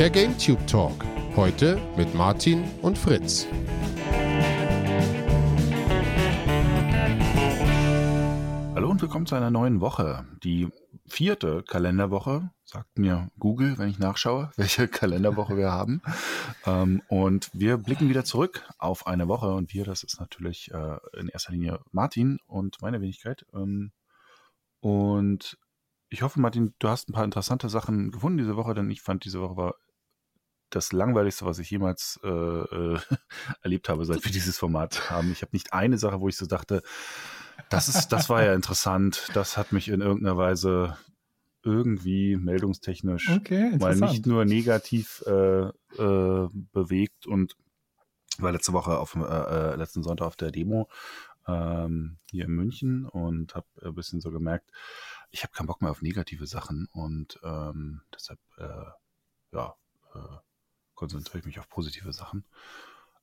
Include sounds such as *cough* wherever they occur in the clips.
Der GameTube Talk. Heute mit Martin und Fritz. Hallo und willkommen zu einer neuen Woche. Die vierte Kalenderwoche, sagt mir Google, wenn ich nachschaue, *laughs* welche Kalenderwoche wir haben. Ähm, und wir blicken wieder zurück auf eine Woche. Und wir, das ist natürlich äh, in erster Linie Martin und meine Wenigkeit. Ähm, und ich hoffe, Martin, du hast ein paar interessante Sachen gefunden diese Woche, denn ich fand, diese Woche war das langweiligste, was ich jemals äh, äh, *laughs* erlebt habe, seit wir dieses Format haben. Ich habe nicht eine Sache, wo ich so dachte, das ist, das war ja interessant, das hat mich in irgendeiner irgendwie meldungstechnisch okay, mal nicht nur negativ äh, äh, bewegt und war letzte Woche auf äh, äh, letzten Sonntag auf der Demo ähm, hier in München und habe ein bisschen so gemerkt, ich habe keinen Bock mehr auf negative Sachen und ähm, deshalb äh, ja äh, konzentriere ich mich auf positive Sachen.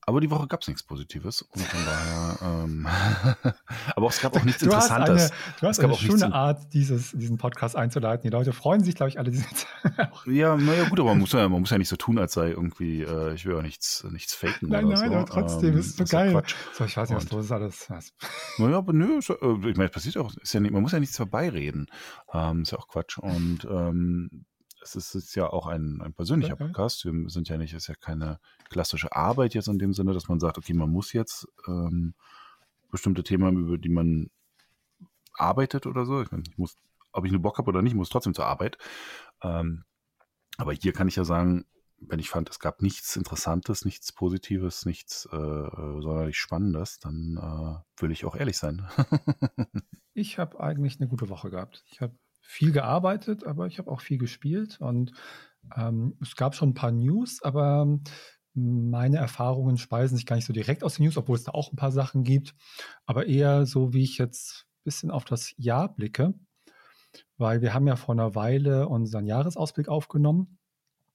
Aber die Woche gab es nichts Positives und von daher, ähm, *laughs* aber es gab auch nichts du Interessantes. Hast eine, du hast eine schöne Art, dieses, diesen Podcast einzuleiten. Die Leute freuen sich, glaube ich, alle. *laughs* ja, naja, gut, aber man muss ja, man muss ja nicht so tun, als sei irgendwie, äh, ich will ja nichts, nichts faken. Nein, nein, so. aber trotzdem, ähm, ist so geil. Quatsch. So, ich weiß nicht, was los ist alles. Was. Naja, aber nö, so, äh, ich meine, es passiert auch, ist ja nicht, man muss ja nichts vorbeireden. Ähm, ist ja auch Quatsch. Und ähm, es ist, ja auch ein, ein persönlicher okay. Podcast. Wir sind ja nicht, es ist ja keine klassische Arbeit jetzt in dem Sinne, dass man sagt, okay, man muss jetzt ähm, bestimmte Themen, über die man arbeitet oder so. Ich, meine, ich muss, ob ich nur Bock habe oder nicht, muss trotzdem zur Arbeit. Ähm, aber hier kann ich ja sagen, wenn ich fand, es gab nichts Interessantes, nichts Positives, nichts äh, sonderlich Spannendes, dann äh, will ich auch ehrlich sein. *laughs* ich habe eigentlich eine gute Woche gehabt. Ich habe viel gearbeitet, aber ich habe auch viel gespielt und ähm, es gab schon ein paar News, aber meine Erfahrungen speisen sich gar nicht so direkt aus den News, obwohl es da auch ein paar Sachen gibt, aber eher so, wie ich jetzt ein bisschen auf das Jahr blicke, weil wir haben ja vor einer Weile unseren Jahresausblick aufgenommen,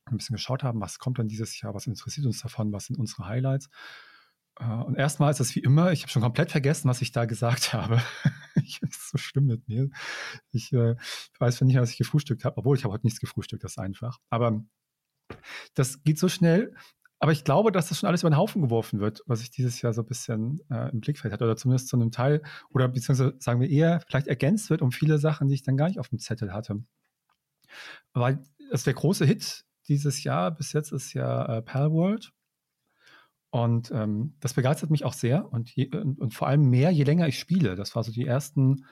ein bisschen geschaut haben, was kommt dann dieses Jahr, was interessiert uns davon, was sind unsere Highlights. Äh, und erstmal ist es wie immer, ich habe schon komplett vergessen, was ich da gesagt *laughs* habe. ich ist so schlimm mit mir. Ich äh, weiß nicht was ich gefrühstückt habe, obwohl ich habe heute nichts gefrühstückt, das ist einfach. Aber das geht so schnell. Aber ich glaube, dass das schon alles über den Haufen geworfen wird, was ich dieses Jahr so ein bisschen äh, im Blickfeld hatte, oder zumindest zu einem Teil, oder beziehungsweise sagen wir eher, vielleicht ergänzt wird um viele Sachen, die ich dann gar nicht auf dem Zettel hatte. Weil das der große Hit dieses Jahr bis jetzt ist ja äh, Palworld. Und ähm, das begeistert mich auch sehr und, je, und, und, vor allem mehr, je länger ich spiele. Das war so die ersten,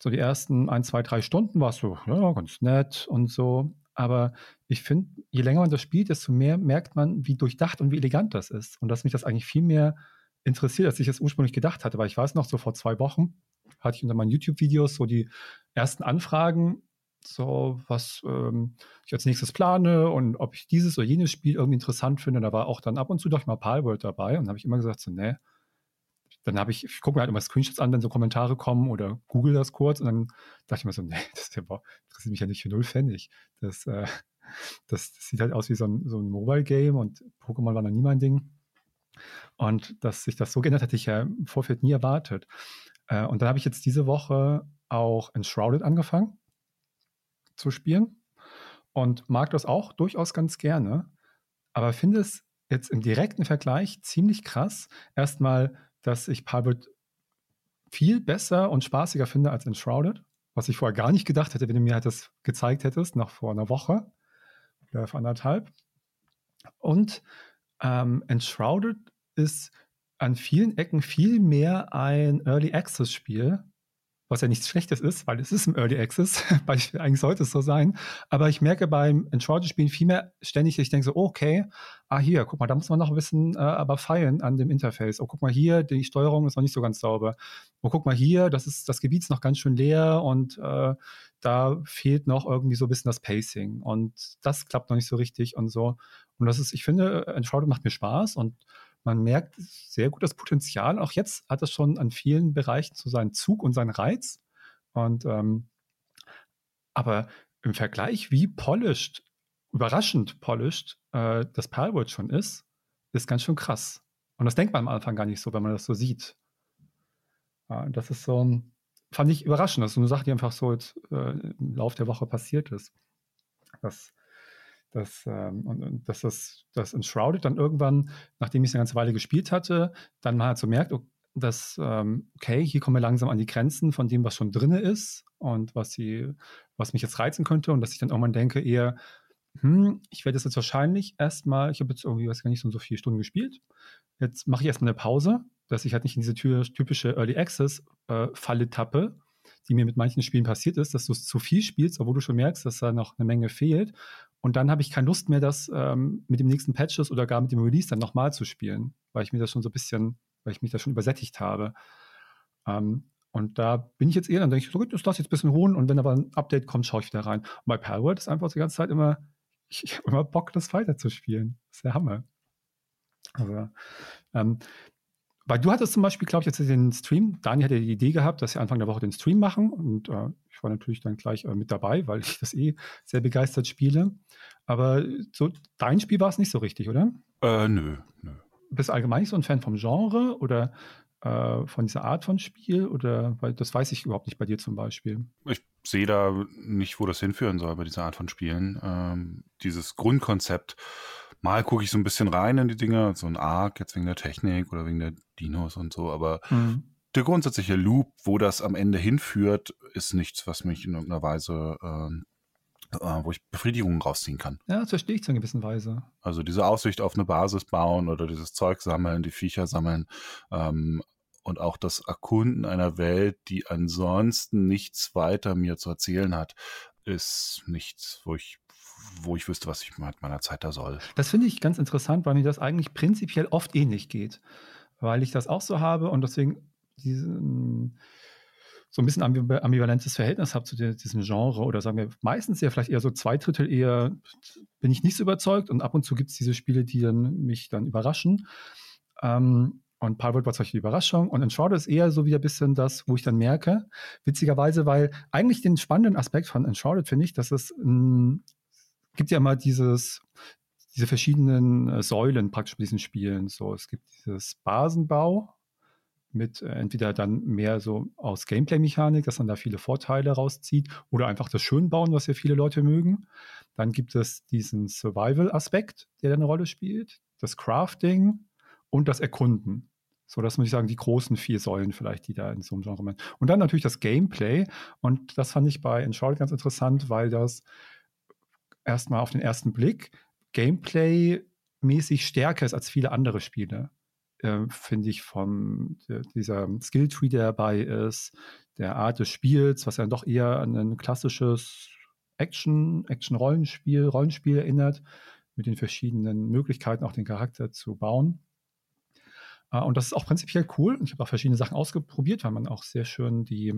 so die ersten ein, zwei, drei Stunden war es so, ja, ganz nett und so. Aber ich finde, je länger man das spielt, desto mehr merkt man, wie durchdacht und wie elegant das ist. Und dass mich das eigentlich viel mehr interessiert, als ich es ursprünglich gedacht hatte. Weil ich weiß noch, so vor zwei Wochen hatte ich unter meinen YouTube-Videos so die ersten Anfragen so was ähm, ich als nächstes plane und ob ich dieses oder jenes Spiel irgendwie interessant finde. Da war auch dann ab und zu doch mal Palworld dabei und habe ich immer gesagt, so, ne. Dann habe ich, ich gucke mir halt immer Screenshots an, wenn so Kommentare kommen oder google das kurz und dann dachte ich mir so, ne, *laughs* das, ja, interessiert mich ja nicht für null Pfennig. Das, äh, *laughs* das, das, sieht halt aus wie so ein, so ein Mobile-Game und Pokémon war noch nie mein Ding. Und dass sich das so geändert, hätte ich ja im Vorfeld nie erwartet. Äh, und dann habe ich jetzt diese Woche auch Enshrouded angefangen zu spielen und mag das auch durchaus ganz gerne, aber finde es jetzt im direkten Vergleich ziemlich krass. Erstmal, dass ich Palbert viel besser und spaßiger finde als Enshrouded, was ich vorher gar nicht gedacht hätte, wenn du mir halt das gezeigt hättest, noch vor einer Woche oder vor anderthalb. Und ähm, Enshrouded ist an vielen Ecken viel mehr ein Early Access Spiel was ja nichts Schlechtes ist, weil es ist im Early Access, *laughs* weil ich, eigentlich sollte es so sein. Aber ich merke beim Enshrouded-Spielen viel mehr ständig, ich denke so, okay, ah hier, guck mal, da muss man noch ein bisschen äh, aber feilen an dem Interface. Oh, guck mal hier, die Steuerung ist noch nicht so ganz sauber. Oh, guck mal hier, das ist, das Gebiet ist noch ganz schön leer und äh, da fehlt noch irgendwie so ein bisschen das Pacing. Und das klappt noch nicht so richtig und so. Und das ist, ich finde, Enshrouded macht mir Spaß und man merkt sehr gut das Potenzial. Auch jetzt hat es schon an vielen Bereichen so seinen Zug und seinen Reiz. Und ähm, aber im Vergleich, wie polished, überraschend polished äh, das Palworld schon ist, ist ganz schön krass. Und das denkt man am Anfang gar nicht so, wenn man das so sieht. Ja, das ist so, fand ich überraschend. Das ist so eine Sache, die einfach so jetzt, äh, im Laufe der Woche passiert ist. Das dass, ähm, und, und, dass das, das Enshrouded dann irgendwann, nachdem ich es eine ganze Weile gespielt hatte, dann halt so merkt, dass, ähm, okay, hier kommen wir langsam an die Grenzen von dem, was schon drin ist und was, sie, was mich jetzt reizen könnte und dass ich dann irgendwann denke, eher, hm, ich werde das jetzt wahrscheinlich erstmal, ich habe jetzt irgendwie, weiß gar nicht, so, so vier Stunden gespielt. Jetzt mache ich erstmal eine Pause, dass ich halt nicht in diese typische Early Access äh, tappe, die mir mit manchen Spielen passiert ist, dass du zu viel spielst, obwohl du schon merkst, dass da noch eine Menge fehlt. Und dann habe ich keine Lust mehr, das ähm, mit dem nächsten Patches oder gar mit dem Release dann nochmal zu spielen, weil ich mir das schon so ein bisschen, weil ich mich da schon übersättigt habe. Ähm, und da bin ich jetzt eher, dann denke ich, so gut, das lasse jetzt ein bisschen ruhen und wenn aber ein Update kommt, schaue ich da rein. Und bei Palworld ist einfach die ganze Zeit immer, ich, *laughs* ich habe immer Bock, das weiterzuspielen. Das ist der Hammer. Also, ähm, weil du hattest zum Beispiel, glaube ich, jetzt den Stream, Dani hatte die Idee gehabt, dass sie Anfang der Woche den Stream machen und äh, ich war natürlich dann gleich äh, mit dabei, weil ich das eh sehr begeistert spiele. Aber so dein Spiel war es nicht so richtig, oder? Äh, nö, nö. Bist du allgemein nicht so ein Fan vom Genre oder äh, von dieser Art von Spiel oder weil das weiß ich überhaupt nicht bei dir zum Beispiel. Ich sehe da nicht, wo das hinführen soll bei dieser Art von Spielen. Ähm, dieses Grundkonzept mal gucke ich so ein bisschen rein in die Dinge, so ein Arc, jetzt wegen der Technik oder wegen der Dinos und so, aber mhm. der grundsätzliche Loop, wo das am Ende hinführt, ist nichts, was mich in irgendeiner Weise, ähm, äh, wo ich Befriedigungen rausziehen kann. Ja, das verstehe ich zu einer gewissen Weise. Also diese Aussicht auf eine Basis bauen oder dieses Zeug sammeln, die Viecher sammeln, ähm, und auch das Erkunden einer Welt, die ansonsten nichts weiter mir zu erzählen hat, ist nichts, wo ich wo ich wüsste, was ich mit meiner Zeit da soll. Das finde ich ganz interessant, weil mir das eigentlich prinzipiell oft ähnlich geht. Weil ich das auch so habe und deswegen diesen, so ein bisschen ambivalentes Verhältnis habe zu diesem Genre oder sagen wir meistens ja vielleicht eher so zwei Drittel eher bin ich nicht so überzeugt und ab und zu gibt es diese Spiele, die dann mich dann überraschen. Ähm, und Palworld war zum Beispiel die Überraschung. Und Enshrouded ist eher so wieder ein bisschen das, wo ich dann merke, witzigerweise, weil eigentlich den spannenden Aspekt von Enshrouded finde ich, dass es ein gibt ja immer dieses, diese verschiedenen äh, Säulen praktisch bei diesen Spielen. So, es gibt dieses Basenbau mit äh, entweder dann mehr so aus Gameplay-Mechanik, dass man da viele Vorteile rauszieht, oder einfach das Schönbauen, was ja viele Leute mögen. Dann gibt es diesen Survival-Aspekt, der eine Rolle spielt, das Crafting und das Erkunden. So, das muss ich sagen, die großen vier Säulen vielleicht, die da in so einem Genre sind. Und dann natürlich das Gameplay. Und das fand ich bei Enshrouded ganz interessant, weil das erstmal auf den ersten Blick Gameplay-mäßig stärker ist als viele andere Spiele. Äh, Finde ich von der, dieser Skill-Tree, der dabei ist, der Art des Spiels, was ja doch eher an ein klassisches Action, Action-Rollenspiel, Rollenspiel erinnert, mit den verschiedenen Möglichkeiten, auch den Charakter zu bauen. Äh, und das ist auch prinzipiell cool. Ich habe auch verschiedene Sachen ausprobiert, weil man auch sehr schön die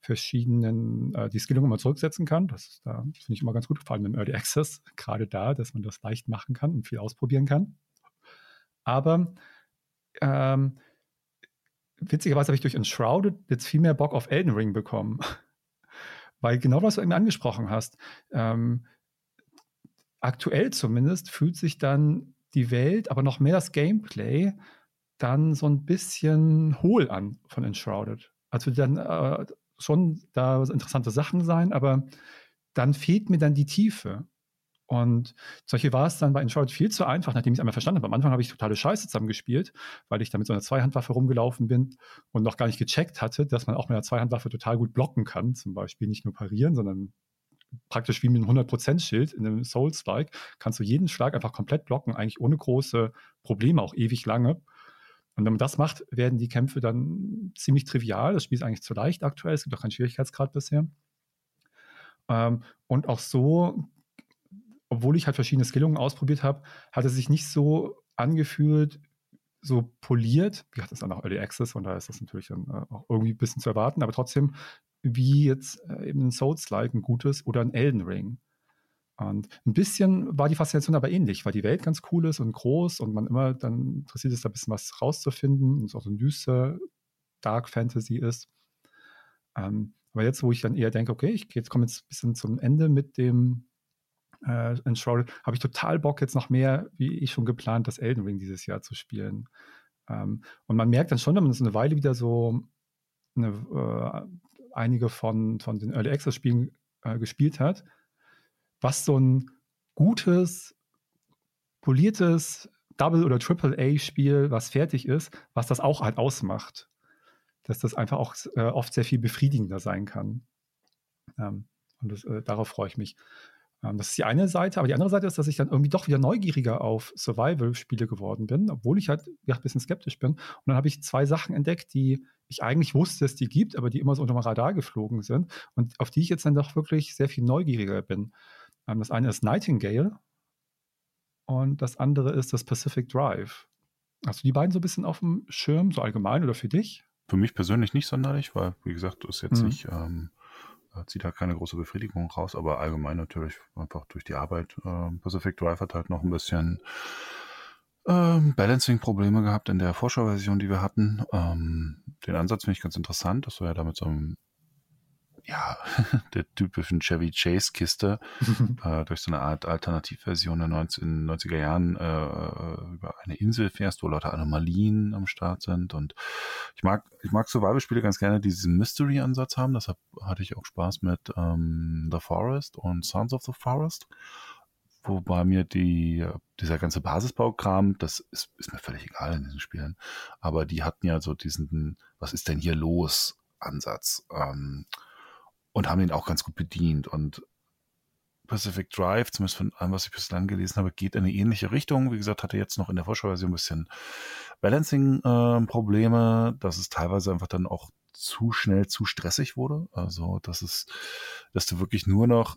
verschiedenen, äh, die Skillung immer zurücksetzen kann. Das da, finde ich immer ganz gut, vor allem im Early Access, *laughs* gerade da, dass man das leicht machen kann und viel ausprobieren kann. Aber ähm, witzigerweise habe ich durch Enshrouded jetzt viel mehr Bock auf Elden Ring bekommen. *laughs* weil genau was du eben angesprochen hast, ähm, aktuell zumindest fühlt sich dann die Welt, aber noch mehr das Gameplay dann so ein bisschen hohl an von Enshrouded. Also dann äh, schon da interessante Sachen sein, aber dann fehlt mir dann die Tiefe. Und solche war es dann bei Enshrouded viel zu einfach, nachdem ich es einmal verstanden habe. Am Anfang habe ich totale Scheiße zusammengespielt, weil ich da mit so einer Zweihandwaffe rumgelaufen bin und noch gar nicht gecheckt hatte, dass man auch mit einer Zweihandwaffe total gut blocken kann. Zum Beispiel nicht nur parieren, sondern praktisch wie mit einem 100%-Schild in einem Souls-like kannst du jeden Schlag einfach komplett blocken, eigentlich ohne große Probleme, auch ewig lange. Und wenn man das macht, werden die Kämpfe dann ziemlich trivial. Das Spiel ist eigentlich zu leicht aktuell. Es gibt auch keinen Schwierigkeitsgrad bisher. Ähm, und auch so, obwohl ich halt verschiedene Skillungen ausprobiert habe, hat es sich nicht so angefühlt, so poliert. Wie hat das dann auch Early Access? Von daher ist das natürlich dann äh, auch irgendwie ein bisschen zu erwarten. Aber trotzdem, wie jetzt äh, eben ein Souls-like, ein gutes oder ein Elden Ring. Und ein bisschen war die Faszination aber ähnlich, weil die Welt ganz cool ist und groß und man immer dann interessiert ist, da ein bisschen was rauszufinden und es auch so düster Dark Fantasy ist. Ähm, aber jetzt, wo ich dann eher denke, okay, ich jetzt komme jetzt ein bisschen zum Ende mit dem äh, Enshrouded, habe ich total Bock, jetzt noch mehr, wie ich schon geplant, das Elden Ring dieses Jahr zu spielen. Ähm, und man merkt dann schon, wenn man so eine Weile wieder so eine, äh, einige von, von den Early Access Spielen äh, gespielt hat, was so ein gutes, poliertes Double- oder Triple-A-Spiel, was fertig ist, was das auch halt ausmacht. Dass das einfach auch äh, oft sehr viel befriedigender sein kann. Ähm, und das, äh, darauf freue ich mich. Ähm, das ist die eine Seite, aber die andere Seite ist, dass ich dann irgendwie doch wieder neugieriger auf Survival-Spiele geworden bin, obwohl ich halt ja, ein bisschen skeptisch bin. Und dann habe ich zwei Sachen entdeckt, die ich eigentlich wusste, dass die gibt, aber die immer so unter dem Radar geflogen sind und auf die ich jetzt dann doch wirklich sehr viel neugieriger bin. Ähm, das eine ist Nightingale und das andere ist das Pacific Drive. Hast du die beiden so ein bisschen auf dem Schirm, so allgemein oder für dich? Für mich persönlich nicht sonderlich, weil, wie gesagt, ist jetzt mhm. nicht, ähm, zieht halt keine große Befriedigung raus, aber allgemein natürlich einfach durch die Arbeit. Ähm, Pacific Drive hat halt noch ein bisschen ähm, Balancing-Probleme gehabt in der Vorschauversion, die wir hatten. Ähm, den Ansatz finde ich ganz interessant, dass du ja damit so einem ja, *laughs* der typischen Chevy Chase Kiste *laughs* äh, durch so eine Art Alternativversion der 19, 90er Jahren äh, über eine Insel fährst, wo lauter Anomalien am Start sind und ich mag, ich mag Survival-Spiele ganz gerne, die diesen Mystery-Ansatz haben, deshalb hatte ich auch Spaß mit ähm, The Forest und Sons of the Forest wobei mir die, dieser ganze Basisbaukram, das ist, ist mir völlig egal in diesen Spielen, aber die hatten ja so diesen, was ist denn hier los? Ansatz. Ähm, und haben ihn auch ganz gut bedient. Und Pacific Drive, zumindest von allem, was ich bislang gelesen habe, geht in eine ähnliche Richtung. Wie gesagt, hatte jetzt noch in der Vorschauversion ein bisschen Balancing-Probleme, äh, dass es teilweise einfach dann auch zu schnell zu stressig wurde. Also, dass es, dass du wirklich nur noch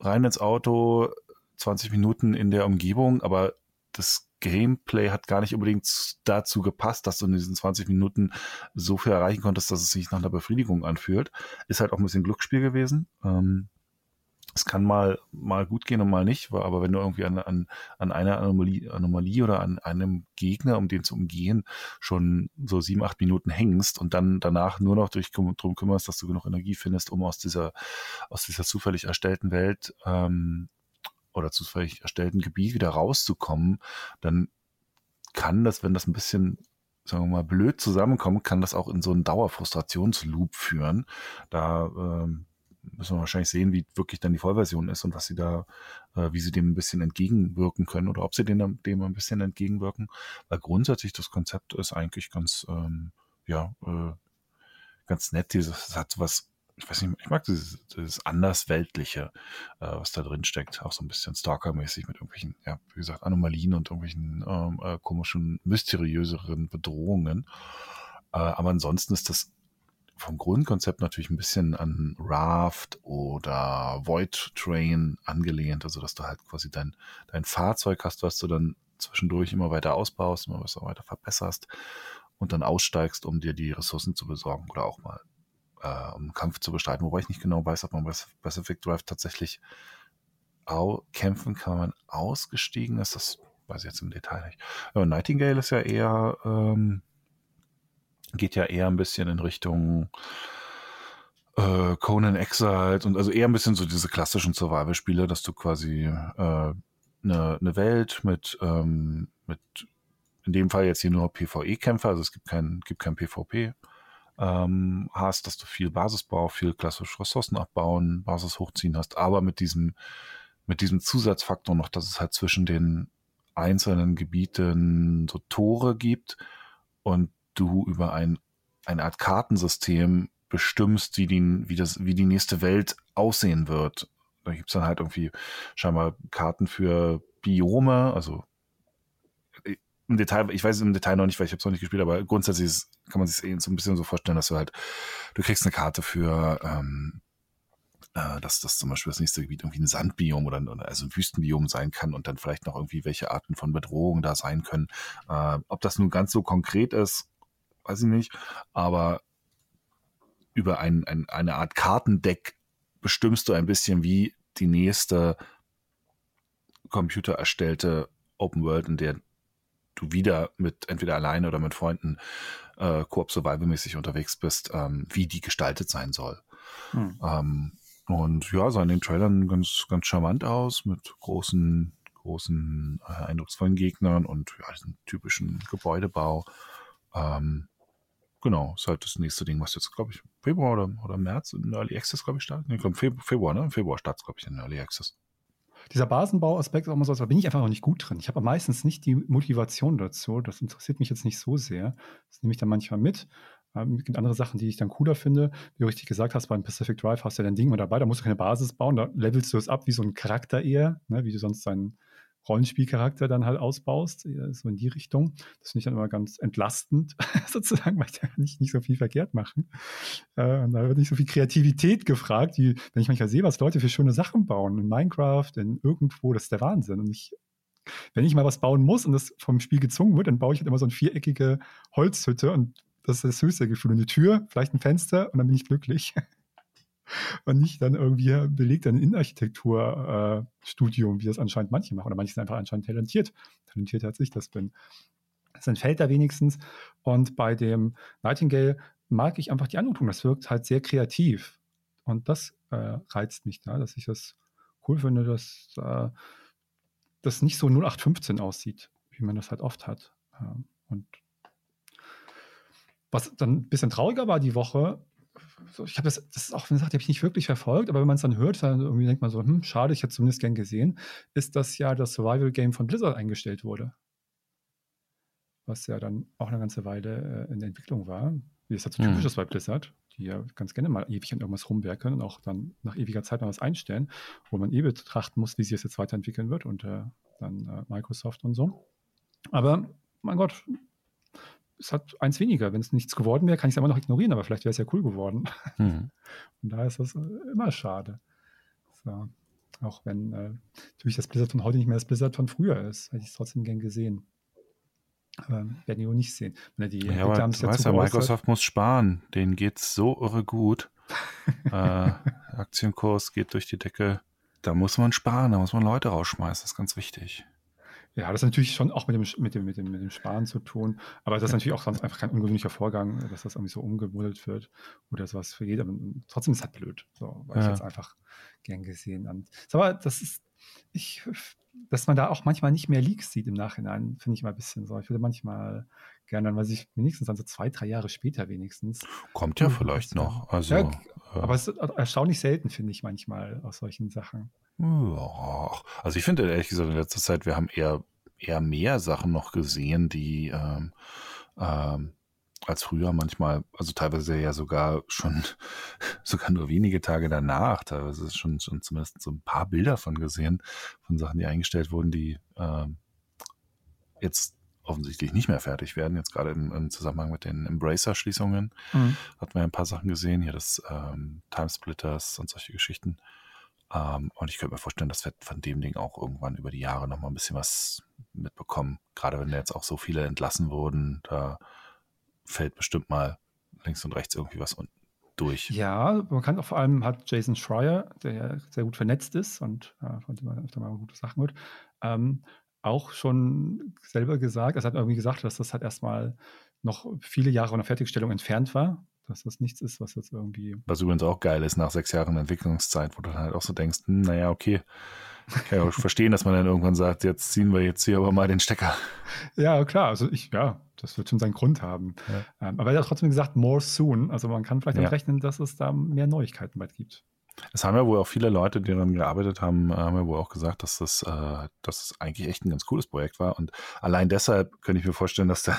rein ins Auto, 20 Minuten in der Umgebung, aber das Gameplay hat gar nicht unbedingt dazu gepasst, dass du in diesen 20 Minuten so viel erreichen konntest, dass es sich nach einer Befriedigung anfühlt. Ist halt auch ein bisschen Glücksspiel gewesen. Ähm, es kann mal, mal gut gehen und mal nicht, aber wenn du irgendwie an, an, an einer Anomalie, Anomalie oder an einem Gegner, um den zu umgehen, schon so sieben, acht Minuten hängst und dann danach nur noch durch, drum kümmerst, dass du genug Energie findest, um aus dieser, aus dieser zufällig erstellten Welt ähm, oder zu zufällig erstellten Gebiet wieder rauszukommen, dann kann das, wenn das ein bisschen sagen wir mal, blöd zusammenkommt, kann das auch in so einen Dauerfrustrationsloop führen. Da ähm, müssen wir wahrscheinlich sehen, wie wirklich dann die Vollversion ist und was sie da, äh, wie sie dem ein bisschen entgegenwirken können oder ob sie dem, dem ein bisschen entgegenwirken. Weil grundsätzlich das Konzept ist eigentlich ganz, ähm, ja, äh, ganz nett. Dieses hat was ich weiß nicht, ich mag dieses, dieses Andersweltliche, äh, was da drin steckt, auch so ein bisschen Stalker-mäßig mit irgendwelchen, ja, wie gesagt, Anomalien und irgendwelchen ähm, äh, komischen, mysteriöseren Bedrohungen. Äh, aber ansonsten ist das vom Grundkonzept natürlich ein bisschen an Raft oder Void Train angelehnt, also dass du halt quasi dein, dein Fahrzeug hast, was du dann zwischendurch immer weiter ausbaust, immer weiter verbesserst und dann aussteigst, um dir die Ressourcen zu besorgen oder auch mal äh, um Kampf zu bestreiten, wobei ich nicht genau weiß, ob man bei Pacific Drive tatsächlich kämpfen kann, wenn man ausgestiegen ist. Das weiß ich jetzt im Detail nicht. Aber Nightingale ist ja eher, ähm, geht ja eher ein bisschen in Richtung äh, Conan Exiled und also eher ein bisschen so diese klassischen Survival-Spiele, dass du quasi äh, eine, eine Welt mit, ähm, mit in dem Fall jetzt hier nur PvE-Kämpfer, also es gibt kein, gibt kein PvP, ähm, hast, dass du viel Basisbau, viel klassisch Ressourcen abbauen, Basis hochziehen hast, aber mit diesem, mit diesem Zusatzfaktor noch, dass es halt zwischen den einzelnen Gebieten so Tore gibt und du über ein, eine Art Kartensystem bestimmst, wie die, wie, das, wie die nächste Welt aussehen wird. Da gibt's dann halt irgendwie scheinbar Karten für Biome, also im Detail, ich weiß es im Detail noch nicht, weil ich habe es noch nicht gespielt, aber grundsätzlich ist, kann man sich eh so ein bisschen so vorstellen, dass du halt, du kriegst eine Karte für, ähm, äh, dass das zum Beispiel das nächste Gebiet irgendwie ein Sandbiom oder, oder also ein Wüstenbiom sein kann und dann vielleicht noch irgendwie welche Arten von Bedrohungen da sein können. Äh, ob das nun ganz so konkret ist, weiß ich nicht, aber über ein, ein, eine Art Kartendeck bestimmst du ein bisschen, wie die nächste Computer erstellte Open World, in der du wieder mit entweder alleine oder mit Freunden äh, Koop Survival-mäßig unterwegs bist, ähm, wie die gestaltet sein soll. Hm. Ähm, und ja, sah in den Trailern ganz, ganz charmant aus, mit großen, großen, äh, eindrucksvollen Gegnern und ja, diesen typischen Gebäudebau. Ähm, genau, ist halt das nächste Ding, was jetzt, glaube ich, Februar oder, oder März in Early Access, glaube ich, startet. Nee, Februar, ne? Im Februar startet glaube ich, in Early Access. Dieser Basenbauaspekt ist auch immer so, da bin ich einfach noch nicht gut drin. Ich habe meistens nicht die Motivation dazu. Das interessiert mich jetzt nicht so sehr. Das nehme ich dann manchmal mit. Ähm, es gibt andere Sachen, die ich dann cooler finde. Wie du richtig gesagt hast, beim Pacific Drive hast du ja dein Ding mal dabei, da musst du keine Basis bauen, da levelst du es ab wie so ein Charakter eher, ne, wie du sonst deinen Rollenspielcharakter dann halt ausbaust, so in die Richtung. Das finde ich dann immer ganz entlastend, *laughs* sozusagen, weil ich da nicht, nicht so viel verkehrt machen. Äh, und da wird nicht so viel Kreativität gefragt, wie wenn ich manchmal sehe, was Leute für schöne Sachen bauen in Minecraft, in irgendwo, das ist der Wahnsinn. Und ich wenn ich mal was bauen muss und das vom Spiel gezwungen wird, dann baue ich halt immer so eine viereckige Holzhütte und das ist das höchste Gefühl. Eine Tür, vielleicht ein Fenster und dann bin ich glücklich. *laughs* und nicht dann irgendwie belegt ein Innenarchitekturstudium, äh, wie das anscheinend manche machen. Oder manche sind einfach anscheinend talentiert. Talentiert als ich das bin. Das entfällt da wenigstens. Und bei dem Nightingale mag ich einfach die Anmutung. Das wirkt halt sehr kreativ. Und das äh, reizt mich da, dass ich das cool finde, dass äh, das nicht so 0815 aussieht, wie man das halt oft hat. und was dann ein bisschen trauriger war die Woche, ich habe das, das ist auch, wenn gesagt, habe ich nicht wirklich verfolgt, aber wenn man es dann hört, dann irgendwie denkt man so, hm, schade, ich hätte zumindest gern gesehen, ist, dass ja das Survival-Game von Blizzard eingestellt wurde. Was ja dann auch eine ganze Weile äh, in der Entwicklung war. Wie es halt so typisch ist bei Blizzard, die ja ganz gerne mal ewig an irgendwas rumwerken und auch dann nach ewiger Zeit mal was einstellen, wo man eh betrachten muss, wie sich es jetzt weiterentwickeln wird unter dann äh, Microsoft und so. Aber mein Gott, es hat eins weniger. Wenn es nichts geworden wäre, kann ich es immer noch ignorieren, aber vielleicht wäre es ja cool geworden. Mhm. *laughs* Und da ist das äh, immer schade. So. Auch wenn äh, natürlich das Blizzard von heute nicht mehr das Blizzard von früher ist, hätte ich es trotzdem gern gesehen. Aber werden die auch nicht sehen. Wenn die ja, aber du weißt ja, Microsoft muss sparen. Denen geht es so irre gut. *laughs* äh, Aktienkurs geht durch die Decke. Da muss man sparen, da muss man Leute rausschmeißen. Das ist ganz wichtig. Ja, das ist natürlich schon auch mit dem, mit dem, mit dem, mit dem Sparen zu tun. Aber das ist natürlich auch sonst einfach kein ungewöhnlicher Vorgang, dass das irgendwie so umgebuddelt wird oder sowas für jeder. Trotzdem ist es halt blöd, so, weil ja. ich jetzt einfach gern gesehen. Und, aber das ist, ich, dass man da auch manchmal nicht mehr Leaks sieht im Nachhinein, finde ich mal ein bisschen so. Ich würde manchmal gerne, dann weiß ich, wenigstens dann so zwei, drei Jahre später wenigstens. Kommt ja vielleicht noch. Also, ja, äh, aber es ist erstaunlich selten, finde ich manchmal aus solchen Sachen. Also ich finde ehrlich gesagt in letzter Zeit, wir haben eher, eher mehr Sachen noch gesehen, die ähm, ähm, als früher manchmal, also teilweise ja sogar schon, *laughs* sogar nur wenige Tage danach, teilweise schon, schon zumindest so ein paar Bilder von gesehen, von Sachen, die eingestellt wurden, die ähm, jetzt offensichtlich nicht mehr fertig werden, jetzt gerade im, im Zusammenhang mit den Embracer-Schließungen, mhm. hatten wir ein paar Sachen gesehen, hier das ähm, Timesplitters und solche Geschichten. Ähm, und ich könnte mir vorstellen, dass wir von dem Ding auch irgendwann über die Jahre nochmal ein bisschen was mitbekommen. Gerade wenn da jetzt auch so viele entlassen wurden, da fällt bestimmt mal links und rechts irgendwie was durch. Ja, man kann auch vor allem hat Jason Schreier, der ja sehr gut vernetzt ist und äh, von dem man öfter mal gute Sachen hört, ähm, auch schon selber gesagt, er hat irgendwie gesagt, dass das halt erstmal noch viele Jahre von der Fertigstellung entfernt war dass das nichts ist, was jetzt irgendwie. Was übrigens auch geil ist nach sechs Jahren Entwicklungszeit, wo du dann halt auch so denkst, hm, naja, okay. Ich kann ja auch verstehen, dass man dann irgendwann sagt, jetzt ziehen wir jetzt hier aber mal den Stecker. Ja, klar. Also ich, ja, das wird schon seinen Grund haben. Ja. Ähm, aber er hat trotzdem gesagt, more soon. Also man kann vielleicht ja. damit rechnen, dass es da mehr Neuigkeiten bald gibt. Es haben ja wohl auch viele Leute, die daran gearbeitet haben, haben ja wohl auch gesagt, dass das, äh, dass das eigentlich echt ein ganz cooles Projekt war. Und allein deshalb könnte ich mir vorstellen, dass da,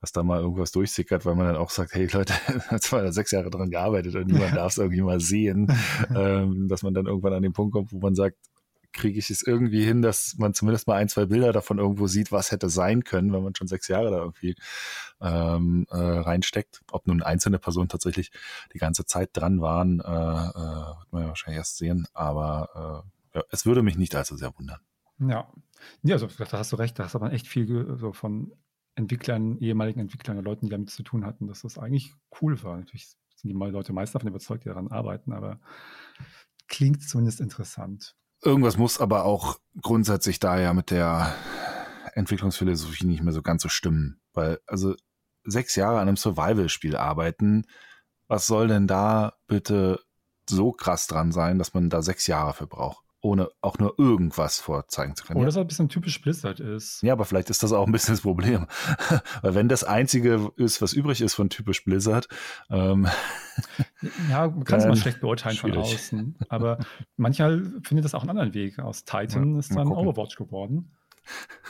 dass da mal irgendwas durchsickert, weil man dann auch sagt, hey Leute, *laughs* jetzt haben wir sechs Jahre daran gearbeitet und niemand *laughs* darf es irgendwie mal sehen, *laughs* ähm, dass man dann irgendwann an den Punkt kommt, wo man sagt, kriege ich es irgendwie hin, dass man zumindest mal ein, zwei Bilder davon irgendwo sieht, was hätte sein können, wenn man schon sechs Jahre da irgendwie ähm, äh, reinsteckt. Ob nun einzelne Personen tatsächlich die ganze Zeit dran waren, äh, äh, wird man ja wahrscheinlich erst sehen. Aber äh, ja, es würde mich nicht allzu sehr wundern. Ja, ja also, da hast du recht, da hast du aber echt viel so von Entwicklern, ehemaligen Entwicklern, Leuten, die damit zu tun hatten, dass das eigentlich cool war. Natürlich sind die Leute meist davon überzeugt, die daran arbeiten, aber klingt zumindest interessant. Irgendwas muss aber auch grundsätzlich da ja mit der Entwicklungsphilosophie nicht mehr so ganz so stimmen. Weil, also sechs Jahre an einem Survival-Spiel arbeiten, was soll denn da bitte so krass dran sein, dass man da sechs Jahre für braucht? Ohne auch nur irgendwas vorzeigen zu können. Oder dass er ein bisschen typisch Blizzard ist. Ja, aber vielleicht ist das auch ein bisschen das Problem. *laughs* Weil wenn das Einzige ist, was übrig ist von typisch Blizzard. Ähm, *laughs* ja, man kann es mal schlecht beurteilen schwierig. von außen. Aber manchmal findet das auch einen anderen Weg. Aus Titan ja, ist dann Overwatch geworden.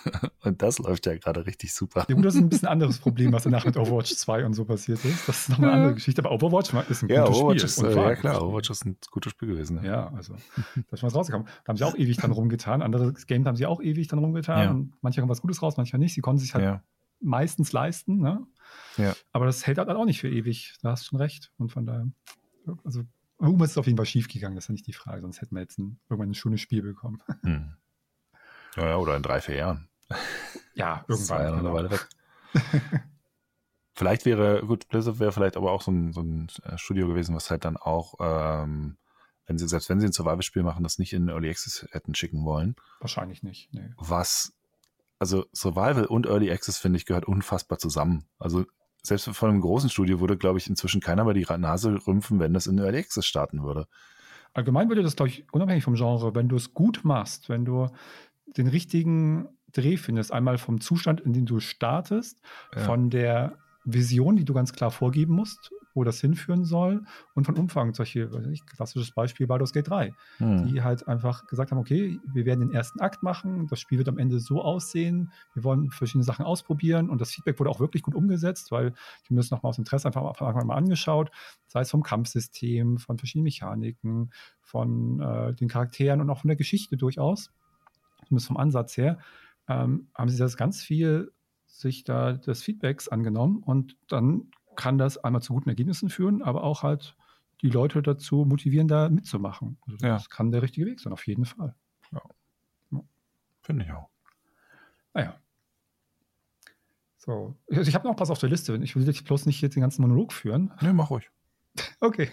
*laughs* Und das läuft ja gerade richtig super. Ja, gut, das ist ein bisschen *laughs* anderes Problem, was danach mit Overwatch 2 und so passiert ist. Das ist nochmal eine andere Geschichte. Aber Overwatch ist ein ja, gutes Overwatch Spiel. Ist, äh, ja, klar, Overwatch ist ein gutes Spiel gewesen. Ja, ja also *laughs* da ist was rausgekommen. Da haben sie auch ewig dran rumgetan. Andere Games haben sie auch ewig dran rumgetan. Ja. Und manche haben was Gutes raus, manchmal nicht. Sie konnten sich halt ja. meistens leisten. Ne? Ja. Aber das hält halt auch nicht für ewig. Da hast du schon recht. Und von daher, also irgendwas ist auf jeden Fall schief gegangen. Das ist ja nicht die Frage. Sonst hätten wir jetzt ein, irgendwann ein schönes Spiel bekommen. Hm. Ja, oder in drei, vier Jahren. *laughs* Ja, irgendwann. Ja eine Weile weg. *laughs* vielleicht wäre, gut, Blizzard wäre vielleicht aber auch so ein, so ein äh, Studio gewesen, was halt dann auch, ähm, wenn sie, selbst wenn sie ein Survival-Spiel machen, das nicht in Early Access hätten schicken wollen. Wahrscheinlich nicht, nee. Was, also Survival und Early Access, finde ich, gehört unfassbar zusammen. Also selbst von einem großen Studio würde, glaube ich, inzwischen keiner mehr die Nase rümpfen, wenn das in Early Access starten würde. Allgemein würde das, glaube ich, unabhängig vom Genre, wenn du es gut machst, wenn du den richtigen Dreh findest. Einmal vom Zustand, in dem du startest, ja. von der Vision, die du ganz klar vorgeben musst, wo das hinführen soll und von Umfang. Solche, weiß ich, klassisches Beispiel Baldur's Gate 3, hm. die halt einfach gesagt haben, okay, wir werden den ersten Akt machen, das Spiel wird am Ende so aussehen, wir wollen verschiedene Sachen ausprobieren und das Feedback wurde auch wirklich gut umgesetzt, weil mir das nochmal aus Interesse einfach mal angeschaut, sei es vom Kampfsystem, von verschiedenen Mechaniken, von äh, den Charakteren und auch von der Geschichte durchaus, zumindest vom Ansatz her ähm, haben sie das ganz viel sich da des Feedbacks angenommen und dann kann das einmal zu guten Ergebnissen führen, aber auch halt die Leute dazu motivieren, da mitzumachen. Also das ja. kann der richtige Weg sein, auf jeden Fall. Ja. ja. Finde ich auch. Naja. So, also ich habe noch was auf der Liste. Ich will dich bloß nicht jetzt den ganzen Monolog führen. Nee, mach ruhig. *laughs* Okay.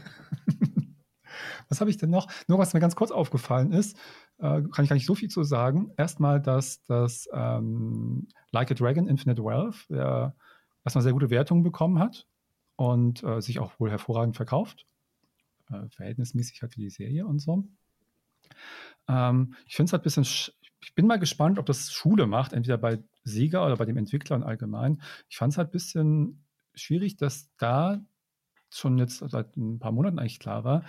Was habe ich denn noch? Nur was mir ganz kurz aufgefallen ist, äh, kann ich gar nicht so viel zu sagen. Erstmal, dass das ähm, Like a Dragon Infinite Wealth äh, erstmal sehr gute Wertungen bekommen hat und äh, sich auch wohl hervorragend verkauft. Äh, verhältnismäßig halt für die Serie und so. Ähm, ich finde es halt ein bisschen, ich bin mal gespannt, ob das Schule macht, entweder bei Sega oder bei dem Entwickler und allgemein. Ich fand es halt ein bisschen schwierig, dass da schon jetzt seit ein paar Monaten eigentlich klar war,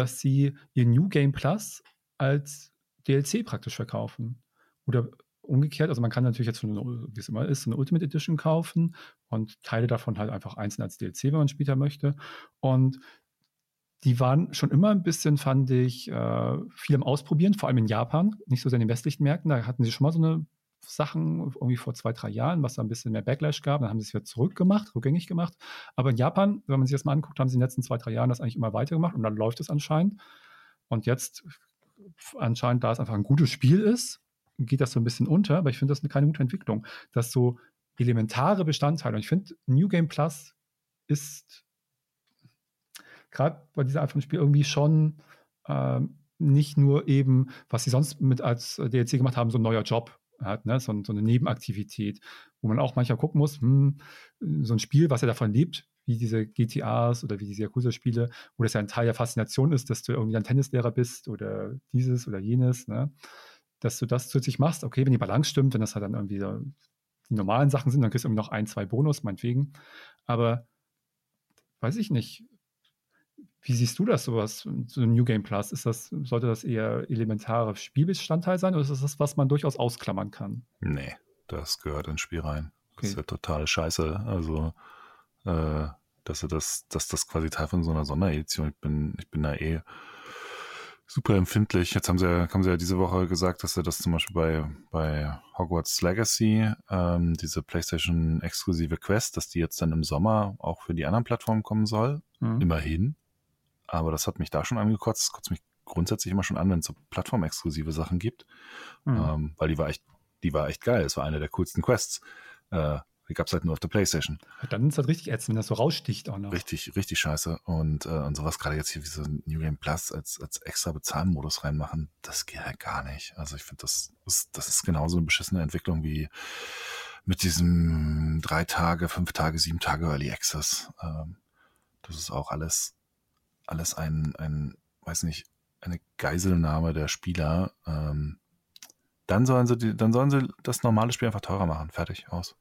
dass sie ihr New Game Plus als DLC praktisch verkaufen. Oder umgekehrt, also man kann natürlich jetzt, wie es immer ist, eine Ultimate Edition kaufen und Teile davon halt einfach einzeln als DLC, wenn man später möchte. Und die waren schon immer ein bisschen, fand ich, äh, viel im Ausprobieren, vor allem in Japan, nicht so sehr in den westlichen Märkten. Da hatten sie schon mal so eine Sachen irgendwie vor zwei, drei Jahren, was da ein bisschen mehr Backlash gab. Dann haben sie es wieder zurückgemacht, rückgängig gemacht. Aber in Japan, wenn man sich das mal anguckt, haben sie in den letzten zwei, drei Jahren das eigentlich immer weitergemacht und dann läuft es anscheinend. Und jetzt anscheinend, da es einfach ein gutes Spiel ist, geht das so ein bisschen unter, aber ich finde das keine gute Entwicklung, dass so elementare Bestandteile, und ich finde, New Game Plus ist gerade bei dieser Art von Spiel irgendwie schon ähm, nicht nur eben, was sie sonst mit als DLC gemacht haben, so ein neuer Job hat, ne? so, so eine Nebenaktivität, wo man auch manchmal gucken muss, hm, so ein Spiel, was ja davon lebt, wie diese GTAs oder wie diese Yakuza-Spiele, wo das ja ein Teil der Faszination ist, dass du irgendwie ein Tennislehrer bist oder dieses oder jenes, ne? dass du das zusätzlich machst. Okay, wenn die Balance stimmt, wenn das halt dann irgendwie so die normalen Sachen sind, dann kriegst du irgendwie noch ein, zwei Bonus, meinetwegen. Aber weiß ich nicht. Wie siehst du das, sowas, so ein New Game Plus? Ist das, sollte das eher elementarer Spielbestandteil sein oder ist das das, was man durchaus ausklammern kann? Nee, das gehört ins Spiel rein. Okay. Das ist ja total scheiße. Also, äh, dass, das, dass das quasi Teil von so einer Sonderedition, ich bin, ich bin da eh super empfindlich. Jetzt haben sie, ja, haben sie ja diese Woche gesagt, dass sie das zum Beispiel bei, bei Hogwarts Legacy, ähm, diese PlayStation-exklusive Quest, dass die jetzt dann im Sommer auch für die anderen Plattformen kommen soll. Mhm. Immerhin. Aber das hat mich da schon angekotzt. Das kotzt mich grundsätzlich immer schon an, wenn es so plattformexklusive Sachen gibt. Mhm. Ähm, weil die war echt, die war echt geil. Es war eine der coolsten Quests. Äh, die gab es halt nur auf der Playstation. Dann ist das richtig ätzend, wenn das so raussticht auch noch. Richtig, richtig scheiße. Und, äh, und sowas gerade jetzt hier wie so ein New Game Plus als, als extra Bezahlmodus reinmachen, das geht halt gar nicht. Also ich finde, das ist, das ist genauso eine beschissene Entwicklung wie mit diesem drei Tage, fünf Tage, sieben Tage Early Access. Ähm, das ist auch alles, alles ein, ein, weiß nicht, eine Geiselnahme der Spieler, ähm, dann sollen sie, die, dann sollen sie das normale Spiel einfach teurer machen. Fertig, aus.